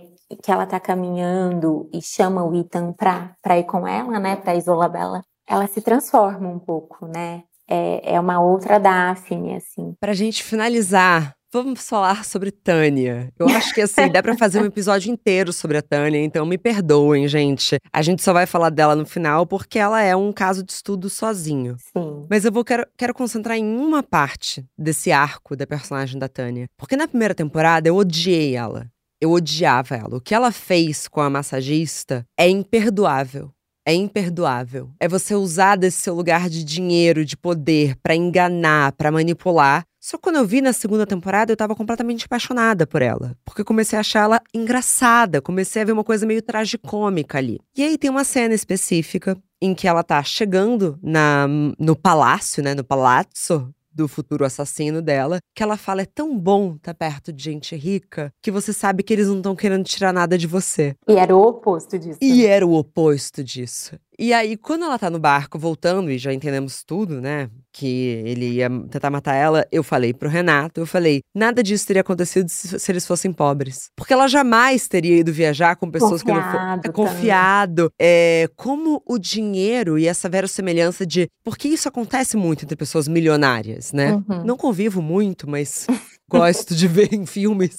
que ela tá caminhando e chama o Ethan pra, pra ir com ela, né, pra Isolabella ela se transforma um pouco, né? É, é uma outra Daphne, assim. Pra gente finalizar, Vamos falar sobre Tânia. Eu acho que assim, dá para fazer um episódio inteiro sobre a Tânia, então me perdoem, gente. A gente só vai falar dela no final porque ela é um caso de estudo sozinho. Sim. Mas eu vou quero, quero concentrar em uma parte desse arco da personagem da Tânia. Porque na primeira temporada eu odiei ela. Eu odiava ela. O que ela fez com a massagista é imperdoável é imperdoável. É você usar desse seu lugar de dinheiro, de poder, para enganar, para manipular. Só que quando eu vi na segunda temporada, eu tava completamente apaixonada por ela. Porque eu comecei a achar ela engraçada, comecei a ver uma coisa meio tragicômica ali. E aí tem uma cena específica em que ela tá chegando na, no palácio, né, no palazzo do futuro assassino dela, que ela fala: é tão bom estar tá perto de gente rica que você sabe que eles não estão querendo tirar nada de você. E era o oposto disso. E era o oposto disso. E aí, quando ela tá no barco voltando, e já entendemos tudo, né? Que ele ia tentar matar ela, eu falei pro Renato, eu falei, nada disso teria acontecido se, eles fossem pobres. Porque ela jamais teria ido viajar com pessoas confiado que não foram. É, confiado. É, como o dinheiro e essa verossemelhança de. Porque isso acontece muito entre pessoas milionárias, né? Uhum. Não convivo muito, mas gosto de ver em filmes.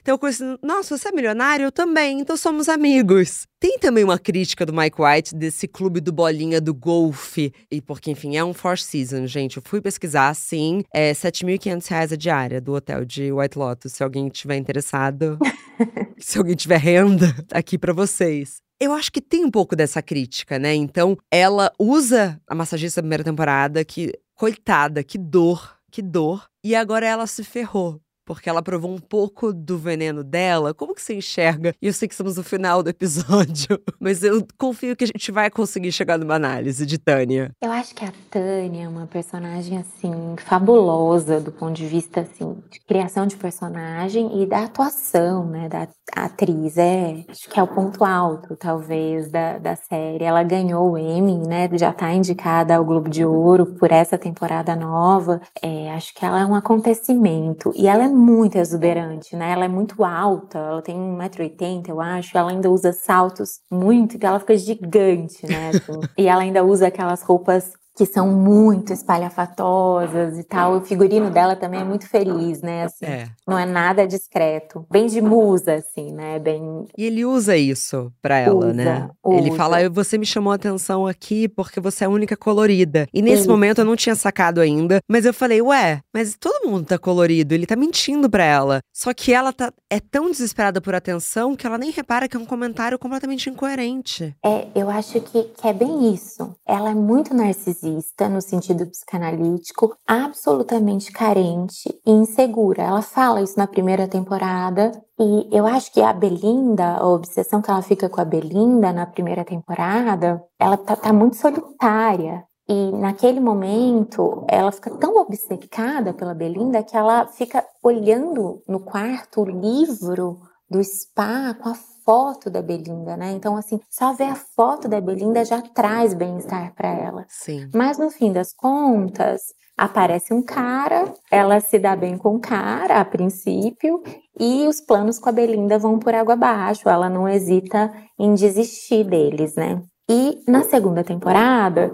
Então eu conheço, nossa, você é milionário? Eu também, então somos amigos. Tem também uma crítica do Mike White desse clube do bolinha do golfe. E porque, enfim, é um Four Seasons, gente. Eu fui pesquisar, sim. É R$ 7.500 a diária do hotel de White Lotus. Se alguém tiver interessado, se alguém tiver renda, aqui para vocês. Eu acho que tem um pouco dessa crítica, né? Então, ela usa a massagista da primeira temporada, que, coitada, que dor que dor. E agora ela se ferrou porque ela provou um pouco do veneno dela. Como que você enxerga? E eu sei que estamos no final do episódio, mas eu confio que a gente vai conseguir chegar numa análise de Tânia. Eu acho que a Tânia é uma personagem assim fabulosa do ponto de vista assim de criação de personagem e da atuação, né, da atriz. É, acho que é o ponto alto, talvez, da, da série. Ela ganhou o Emmy, né? Já está indicada ao Globo de Ouro por essa temporada nova. É, acho que ela é um acontecimento e ela é muito exuberante, né? Ela é muito alta, ela tem 1,80m, eu acho. Ela ainda usa saltos muito, que ela fica gigante, né? Assim. e ela ainda usa aquelas roupas que são muito espalhafatosas e tal. O figurino dela também é muito feliz, né? Assim, é. Não é nada discreto. Bem de musa, assim, né? Bem. E ele usa isso pra ela, usa, né? Usa. Ele fala: você me chamou a atenção aqui porque você é a única colorida. E nesse isso. momento eu não tinha sacado ainda, mas eu falei: ué, mas todo mundo tá colorido. Ele tá mentindo pra ela. Só que ela tá, é tão desesperada por atenção que ela nem repara que é um comentário completamente incoerente. É, eu acho que, que é bem isso. Ela é muito narcisista narcisista no sentido psicanalítico, absolutamente carente e insegura. Ela fala isso na primeira temporada e eu acho que a Belinda, a obsessão que ela fica com a Belinda na primeira temporada, ela tá, tá muito solitária. E naquele momento, ela fica tão obcecada pela Belinda que ela fica olhando no quarto o livro do spa com a foto da Belinda, né? Então, assim, só ver a foto da Belinda já traz bem-estar para ela. Sim. Mas no fim das contas, aparece um cara, ela se dá bem com o cara a princípio, e os planos com a Belinda vão por água abaixo. Ela não hesita em desistir deles, né? E na segunda temporada,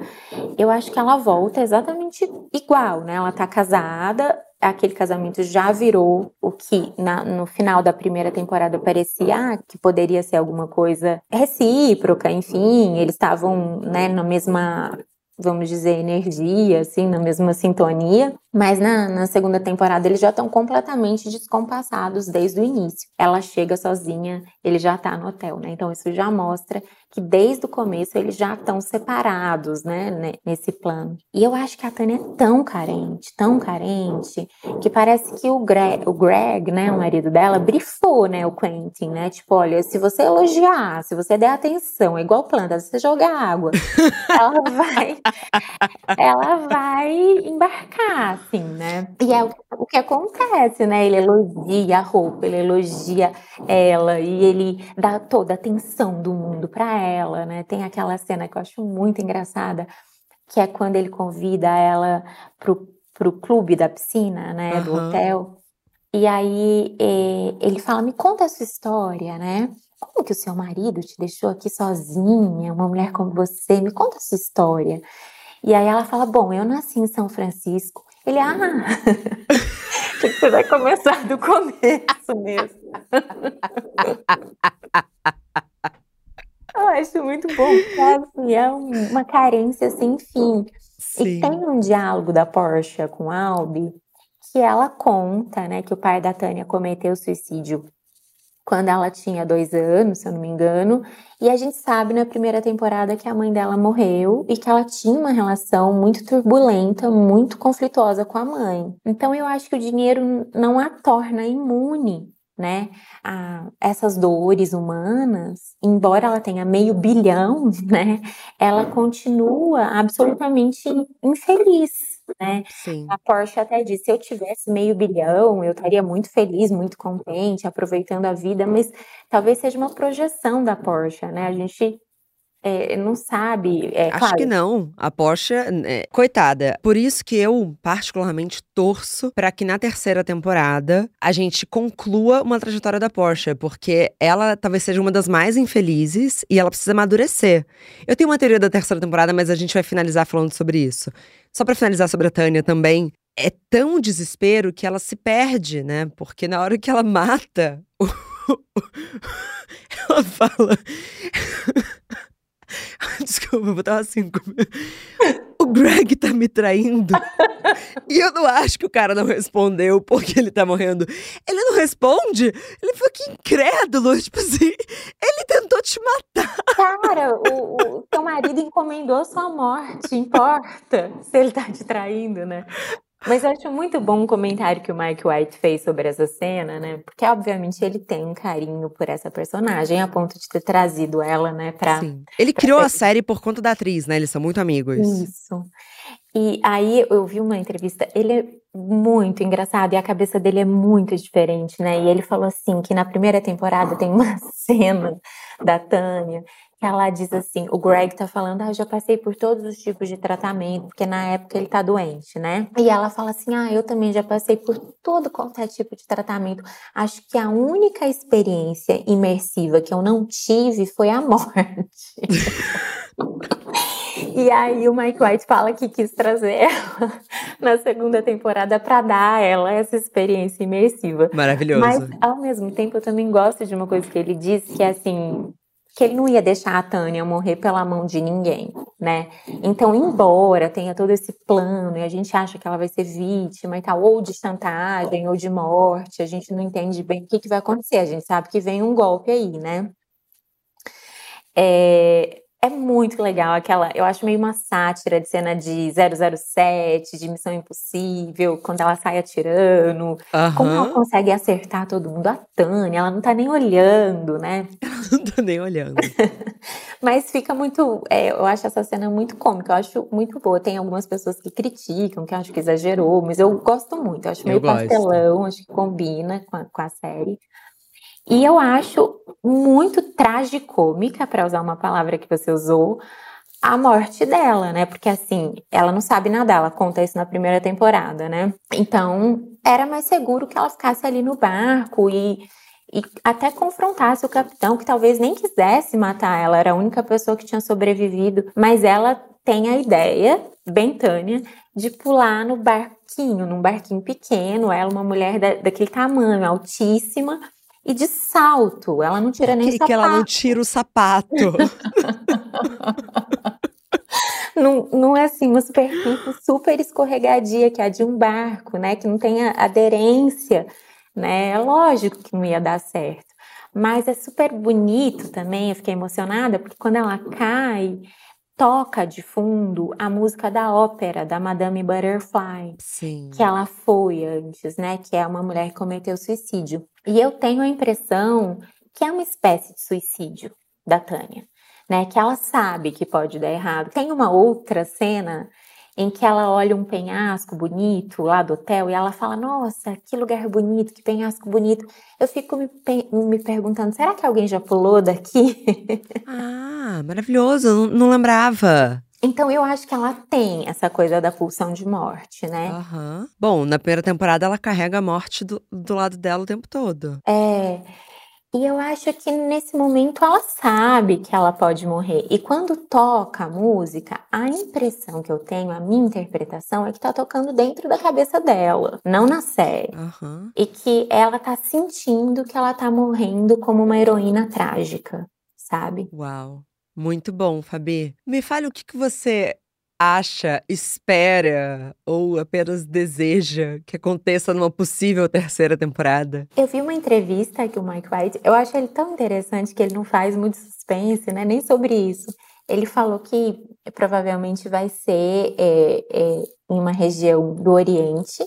eu acho que ela volta exatamente igual, né? Ela tá casada, aquele casamento já virou o que na, no final da primeira temporada parecia ah, que poderia ser alguma coisa recíproca, enfim, eles estavam né, na mesma vamos dizer, energia, assim, na mesma sintonia. Mas na, na segunda temporada eles já estão completamente descompassados desde o início. Ela chega sozinha, ele já tá no hotel, né? Então isso já mostra que desde o começo eles já estão separados, né, nesse plano. E eu acho que a Tânia é tão carente, tão carente, que parece que o Greg, o Greg, né, o marido dela, brifou, né, o Quentin, né? Tipo, olha, se você elogiar, se você der atenção, é igual planta, se você jogar água, ela vai, ela vai embarcar, assim, né? E é o, o que acontece, né? Ele elogia a roupa, ele elogia ela e ele dá toda a atenção do mundo para ela ela, né? Tem aquela cena que eu acho muito engraçada, que é quando ele convida ela pro, pro clube da piscina, né? Uhum. Do hotel. E aí é, ele fala: Me conta a sua história, né? Como que o seu marido te deixou aqui sozinha, uma mulher como você? Me conta a sua história. E aí ela fala: Bom, eu nasci em São Francisco. Ele, ah, que você vai começar do começo mesmo. Acho muito bom, porque é uma carência sem fim. Sim. E tem um diálogo da Porsche com Albi que ela conta, né, que o pai da Tânia cometeu suicídio quando ela tinha dois anos, se eu não me engano, e a gente sabe na primeira temporada que a mãe dela morreu e que ela tinha uma relação muito turbulenta, muito conflituosa com a mãe. Então eu acho que o dinheiro não a torna imune né? A, essas dores humanas, embora ela tenha meio bilhão, né? Ela continua absolutamente infeliz, né? Sim. A Porsche até disse: se eu tivesse meio bilhão, eu estaria muito feliz, muito contente, aproveitando a vida, mas talvez seja uma projeção da Porsche, né? A gente é, não sabe. É, Acho claro. que não. A Porsche, é, coitada. Por isso que eu, particularmente, torço para que na terceira temporada a gente conclua uma trajetória da Porsche, porque ela talvez seja uma das mais infelizes e ela precisa amadurecer. Eu tenho uma teoria da terceira temporada, mas a gente vai finalizar falando sobre isso. Só para finalizar sobre a Tânia também, é tão desespero que ela se perde, né? Porque na hora que ela mata, ela fala. Desculpa, eu estar assim. O Greg tá me traindo. e eu não acho que o cara não respondeu porque ele tá morrendo. Ele não responde? Ele foi que incrédulo. Tipo assim, ele tentou te matar. Cara, o, o teu marido encomendou sua morte. Importa se ele tá te traindo, né? Mas eu acho muito bom um comentário que o Mike White fez sobre essa cena, né? Porque, obviamente, ele tem um carinho por essa personagem, a ponto de ter trazido ela, né, pra. Sim. Ele pra criou a série por conta da atriz, né? Eles são muito amigos. Isso. E aí eu vi uma entrevista, ele é muito engraçado e a cabeça dele é muito diferente, né? E ele falou assim que na primeira temporada tem uma cena da Tânia ela diz assim, o Greg tá falando, ah, eu já passei por todos os tipos de tratamento, porque na época ele tá doente, né? E ela fala assim, ah, eu também já passei por todo qualquer tipo de tratamento. Acho que a única experiência imersiva que eu não tive foi a morte. E aí o Mike White fala que quis trazer ela na segunda temporada para dar a ela essa experiência imersiva. Maravilhoso. Mas ao mesmo tempo eu também gosto de uma coisa que ele disse que é assim, que ele não ia deixar a Tânia morrer pela mão de ninguém, né? Então, embora tenha todo esse plano e a gente acha que ela vai ser vítima e tal, ou de chantagem ou de morte, a gente não entende bem o que, que vai acontecer. A gente sabe que vem um golpe aí, né? É, É muito legal aquela, eu acho meio uma sátira de cena de 007, de Missão Impossível, quando ela sai atirando, uhum. como ela consegue acertar todo mundo. A Tânia, ela não tá nem olhando, né? Ela não tá nem olhando. Mas fica muito, é, eu acho essa cena muito cômica, eu acho muito boa. Tem algumas pessoas que criticam, que acham que exagerou, mas eu gosto muito, eu acho meio eu pastelão, acho que combina com a, com a série. E eu acho muito tragicômica, para usar uma palavra que você usou, a morte dela, né? Porque assim, ela não sabe nadar, ela conta isso na primeira temporada, né? Então, era mais seguro que ela ficasse ali no barco e, e até confrontasse o capitão, que talvez nem quisesse matar ela, era a única pessoa que tinha sobrevivido, mas ela tem a ideia, bem Tânia, de pular no barquinho, num barquinho pequeno, ela, uma mulher da, daquele tamanho, altíssima, e de salto. Ela não tira nem que, sapato. Que ela não tira o sapato. não, não é assim uma superfície super escorregadia que é a de um barco, né? Que não tem aderência, né? É lógico que não ia dar certo. Mas é super bonito também, eu fiquei emocionada, porque quando ela cai, toca de fundo a música da ópera da Madame Butterfly, Sim. que ela foi antes, né? Que é uma mulher que cometeu suicídio. E eu tenho a impressão que é uma espécie de suicídio da Tânia, né? Que ela sabe que pode dar errado. Tem uma outra cena em que ela olha um penhasco bonito lá do hotel e ela fala: Nossa, que lugar bonito, que penhasco bonito. Eu fico me, me perguntando: será que alguém já pulou daqui? Ah, maravilhoso, não, não lembrava. Então eu acho que ela tem essa coisa da pulsão de morte, né? Uhum. Bom, na primeira temporada ela carrega a morte do, do lado dela o tempo todo. É. E eu acho que nesse momento ela sabe que ela pode morrer. E quando toca a música, a impressão que eu tenho, a minha interpretação é que tá tocando dentro da cabeça dela, não na série. Uhum. E que ela tá sentindo que ela tá morrendo como uma heroína trágica, sabe? Uau. Muito bom, Fabi. Me fale o que, que você acha, espera ou apenas deseja que aconteça numa possível terceira temporada? Eu vi uma entrevista que o Mike White, eu acho ele tão interessante que ele não faz muito suspense, né? Nem sobre isso. Ele falou que provavelmente vai ser é, é, em uma região do Oriente,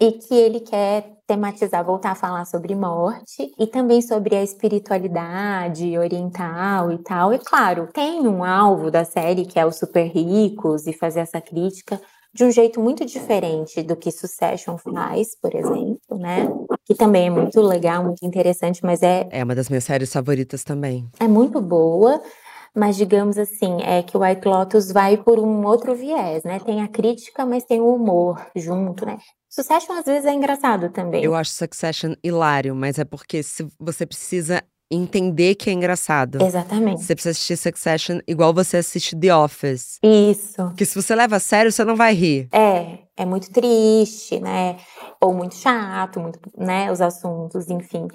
e que ele quer tematizar, voltar a falar sobre morte e também sobre a espiritualidade oriental e tal. E claro, tem um alvo da série que é os super ricos e fazer essa crítica de um jeito muito diferente do que Succession faz, por exemplo, né? Que também é muito legal, muito interessante, mas é. É uma das minhas séries favoritas também. É muito boa mas digamos assim, é que o White Lotus vai por um outro viés, né? Tem a crítica, mas tem o humor junto, né? Succession às vezes é engraçado também. Eu acho Succession hilário, mas é porque se você precisa entender que é engraçado. Exatamente. Você precisa assistir Succession igual você assiste The Office. Isso. Que se você leva a sério, você não vai rir. É, é muito triste, né? Ou muito chato, muito, né? Os assuntos, enfim.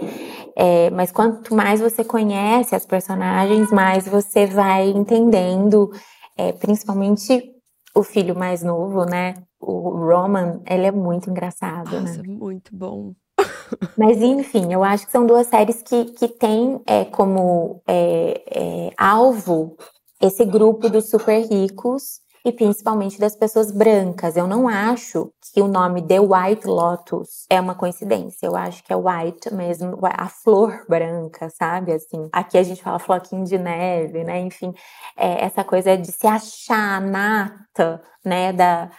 É, mas quanto mais você conhece as personagens, mais você vai entendendo, é, principalmente o filho mais novo, né? O Roman, ele é muito engraçado, Nossa, né? Muito bom. Mas enfim, eu acho que são duas séries que, que têm é, como é, é, alvo esse grupo dos super ricos e principalmente das pessoas brancas. Eu não acho que o nome The White Lotus é uma coincidência. Eu acho que é white mesmo, a flor branca, sabe? Assim, aqui a gente fala floquinho de neve, né? Enfim, é essa coisa de se achar nata, né? Da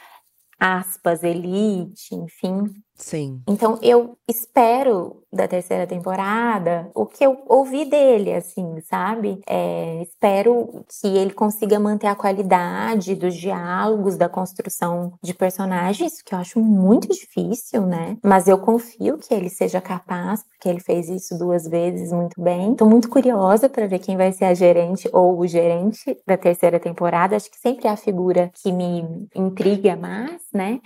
aspas, elite, enfim. Sim. Então eu espero da terceira temporada o que eu ouvi dele, assim, sabe? É, espero que ele consiga manter a qualidade dos diálogos, da construção de personagens, que eu acho muito difícil, né? Mas eu confio que ele seja capaz, porque ele fez isso duas vezes muito bem. Tô muito curiosa para ver quem vai ser a gerente ou o gerente da terceira temporada. Acho que sempre é a figura que me intriga mais, né?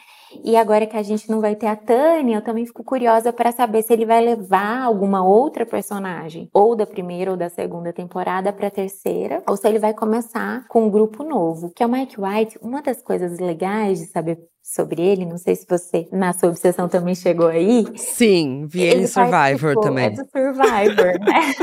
E agora que a gente não vai ter a Tânia, eu também fico curiosa para saber se ele vai levar alguma outra personagem, ou da primeira ou da segunda temporada para a terceira, ou se ele vai começar com um grupo novo. Que é o Mike White, uma das coisas legais de saber sobre ele, não sei se você na sua obsessão também chegou aí. Sim, vi ele Survivor também. É do Survivor, né?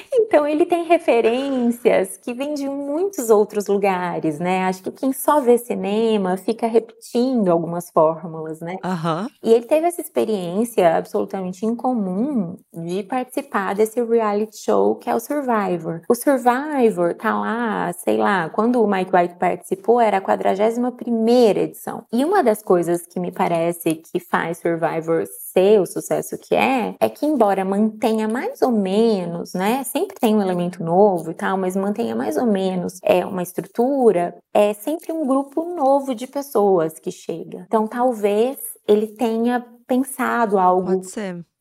Então ele tem referências que vêm de muitos outros lugares, né? Acho que quem só vê cinema fica repetindo algumas fórmulas, né? Aham. E ele teve essa experiência absolutamente incomum de participar desse reality show que é o Survivor. O Survivor tá lá, sei lá, quando o Mike White participou era a 41 primeira edição. E uma das coisas que me parece que faz Survivor ser o sucesso que é, é que embora mantenha mais ou menos, né, sempre tem um elemento novo e tal, mas mantenha mais ou menos é uma estrutura, é sempre um grupo novo de pessoas que chega. Então talvez ele tenha pensado algo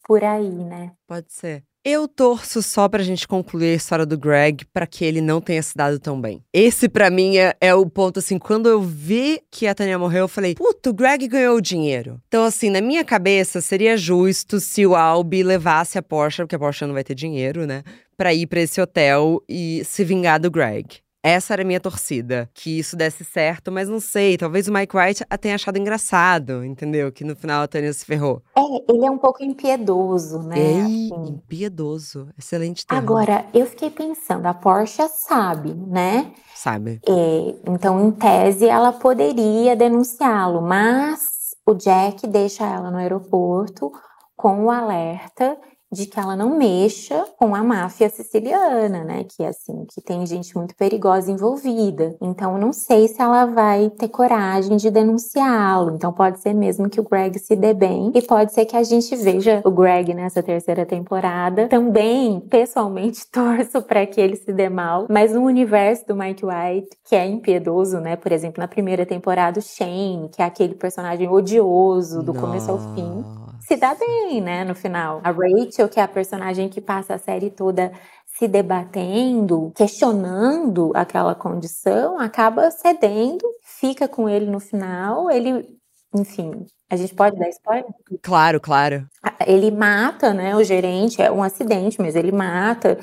por aí, né? Pode ser. Eu torço só pra gente concluir a história do Greg pra que ele não tenha se dado tão bem. Esse pra mim é, é o ponto assim, quando eu vi que a Tânia morreu, eu falei, puto, o Greg ganhou o dinheiro. Então assim, na minha cabeça seria justo se o Albi levasse a Porsche, porque a Porsche não vai ter dinheiro, né, Pra ir pra esse hotel e se vingar do Greg. Essa era a minha torcida, que isso desse certo, mas não sei, talvez o Mike White a tenha achado engraçado, entendeu? Que no final a Tânia se ferrou. É, ele é um pouco impiedoso, né? Ei, assim. impiedoso. Excelente termo. Agora, eu fiquei pensando, a Porsche sabe, né? Sabe? É, então, em tese, ela poderia denunciá-lo, mas o Jack deixa ela no aeroporto com o alerta de que ela não mexa com a máfia siciliana, né? Que assim, que tem gente muito perigosa envolvida. Então, não sei se ela vai ter coragem de denunciá-lo. Então, pode ser mesmo que o Greg se dê bem e pode ser que a gente veja o Greg nessa terceira temporada. Também, pessoalmente, torço para que ele se dê mal, mas no universo do Mike White, que é impiedoso, né? Por exemplo, na primeira temporada, o Shane, que é aquele personagem odioso do começo ao fim se dá bem, né, no final. A Rachel, que é a personagem que passa a série toda se debatendo, questionando aquela condição, acaba cedendo, fica com ele no final, ele, enfim, a gente pode dar spoiler? Claro, claro. Ele mata, né, o gerente, é um acidente, mas ele mata,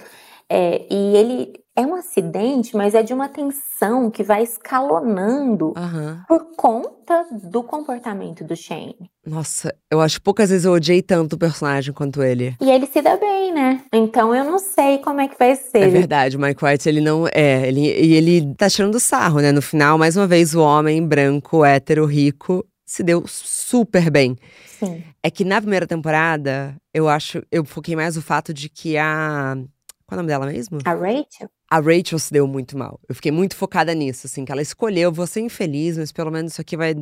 é, e ele é um acidente, mas é de uma tensão que vai escalonando Aham. por conta do comportamento do Shane. Nossa, eu acho que poucas vezes eu odiei tanto o personagem quanto ele. E ele se dá bem, né? Então eu não sei como é que vai ser. É verdade, o Mike White, ele não. É, ele, e ele tá tirando sarro, né? No final, mais uma vez, o homem branco, hétero, rico, se deu super bem. Sim. É que na primeira temporada, eu acho. Eu foquei mais o fato de que a. Qual é o nome dela mesmo? A Rachel? A Rachel se deu muito mal. Eu fiquei muito focada nisso, assim, que ela escolheu, vou ser infeliz, mas pelo menos isso aqui vai.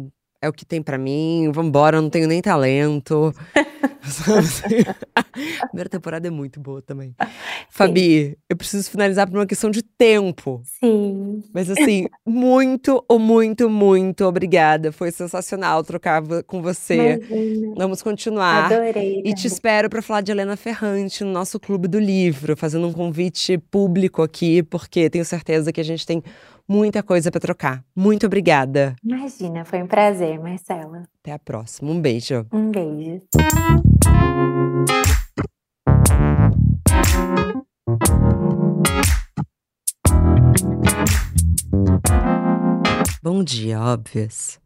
É o que tem pra mim, vambora, eu não tenho nem talento. A primeira temporada é muito boa também. Fabi, eu preciso finalizar por uma questão de tempo. Sim. Mas assim, muito, muito, muito obrigada. Foi sensacional trocar com você. Imagina. Vamos continuar. Adorei. E te espero para falar de Helena Ferrante no nosso Clube do Livro, fazendo um convite público aqui, porque tenho certeza que a gente tem muita coisa para trocar. Muito obrigada. Imagina, foi um prazer, Marcela. Até a próxima. Um beijo. Um beijo. Bom dia, óbvias.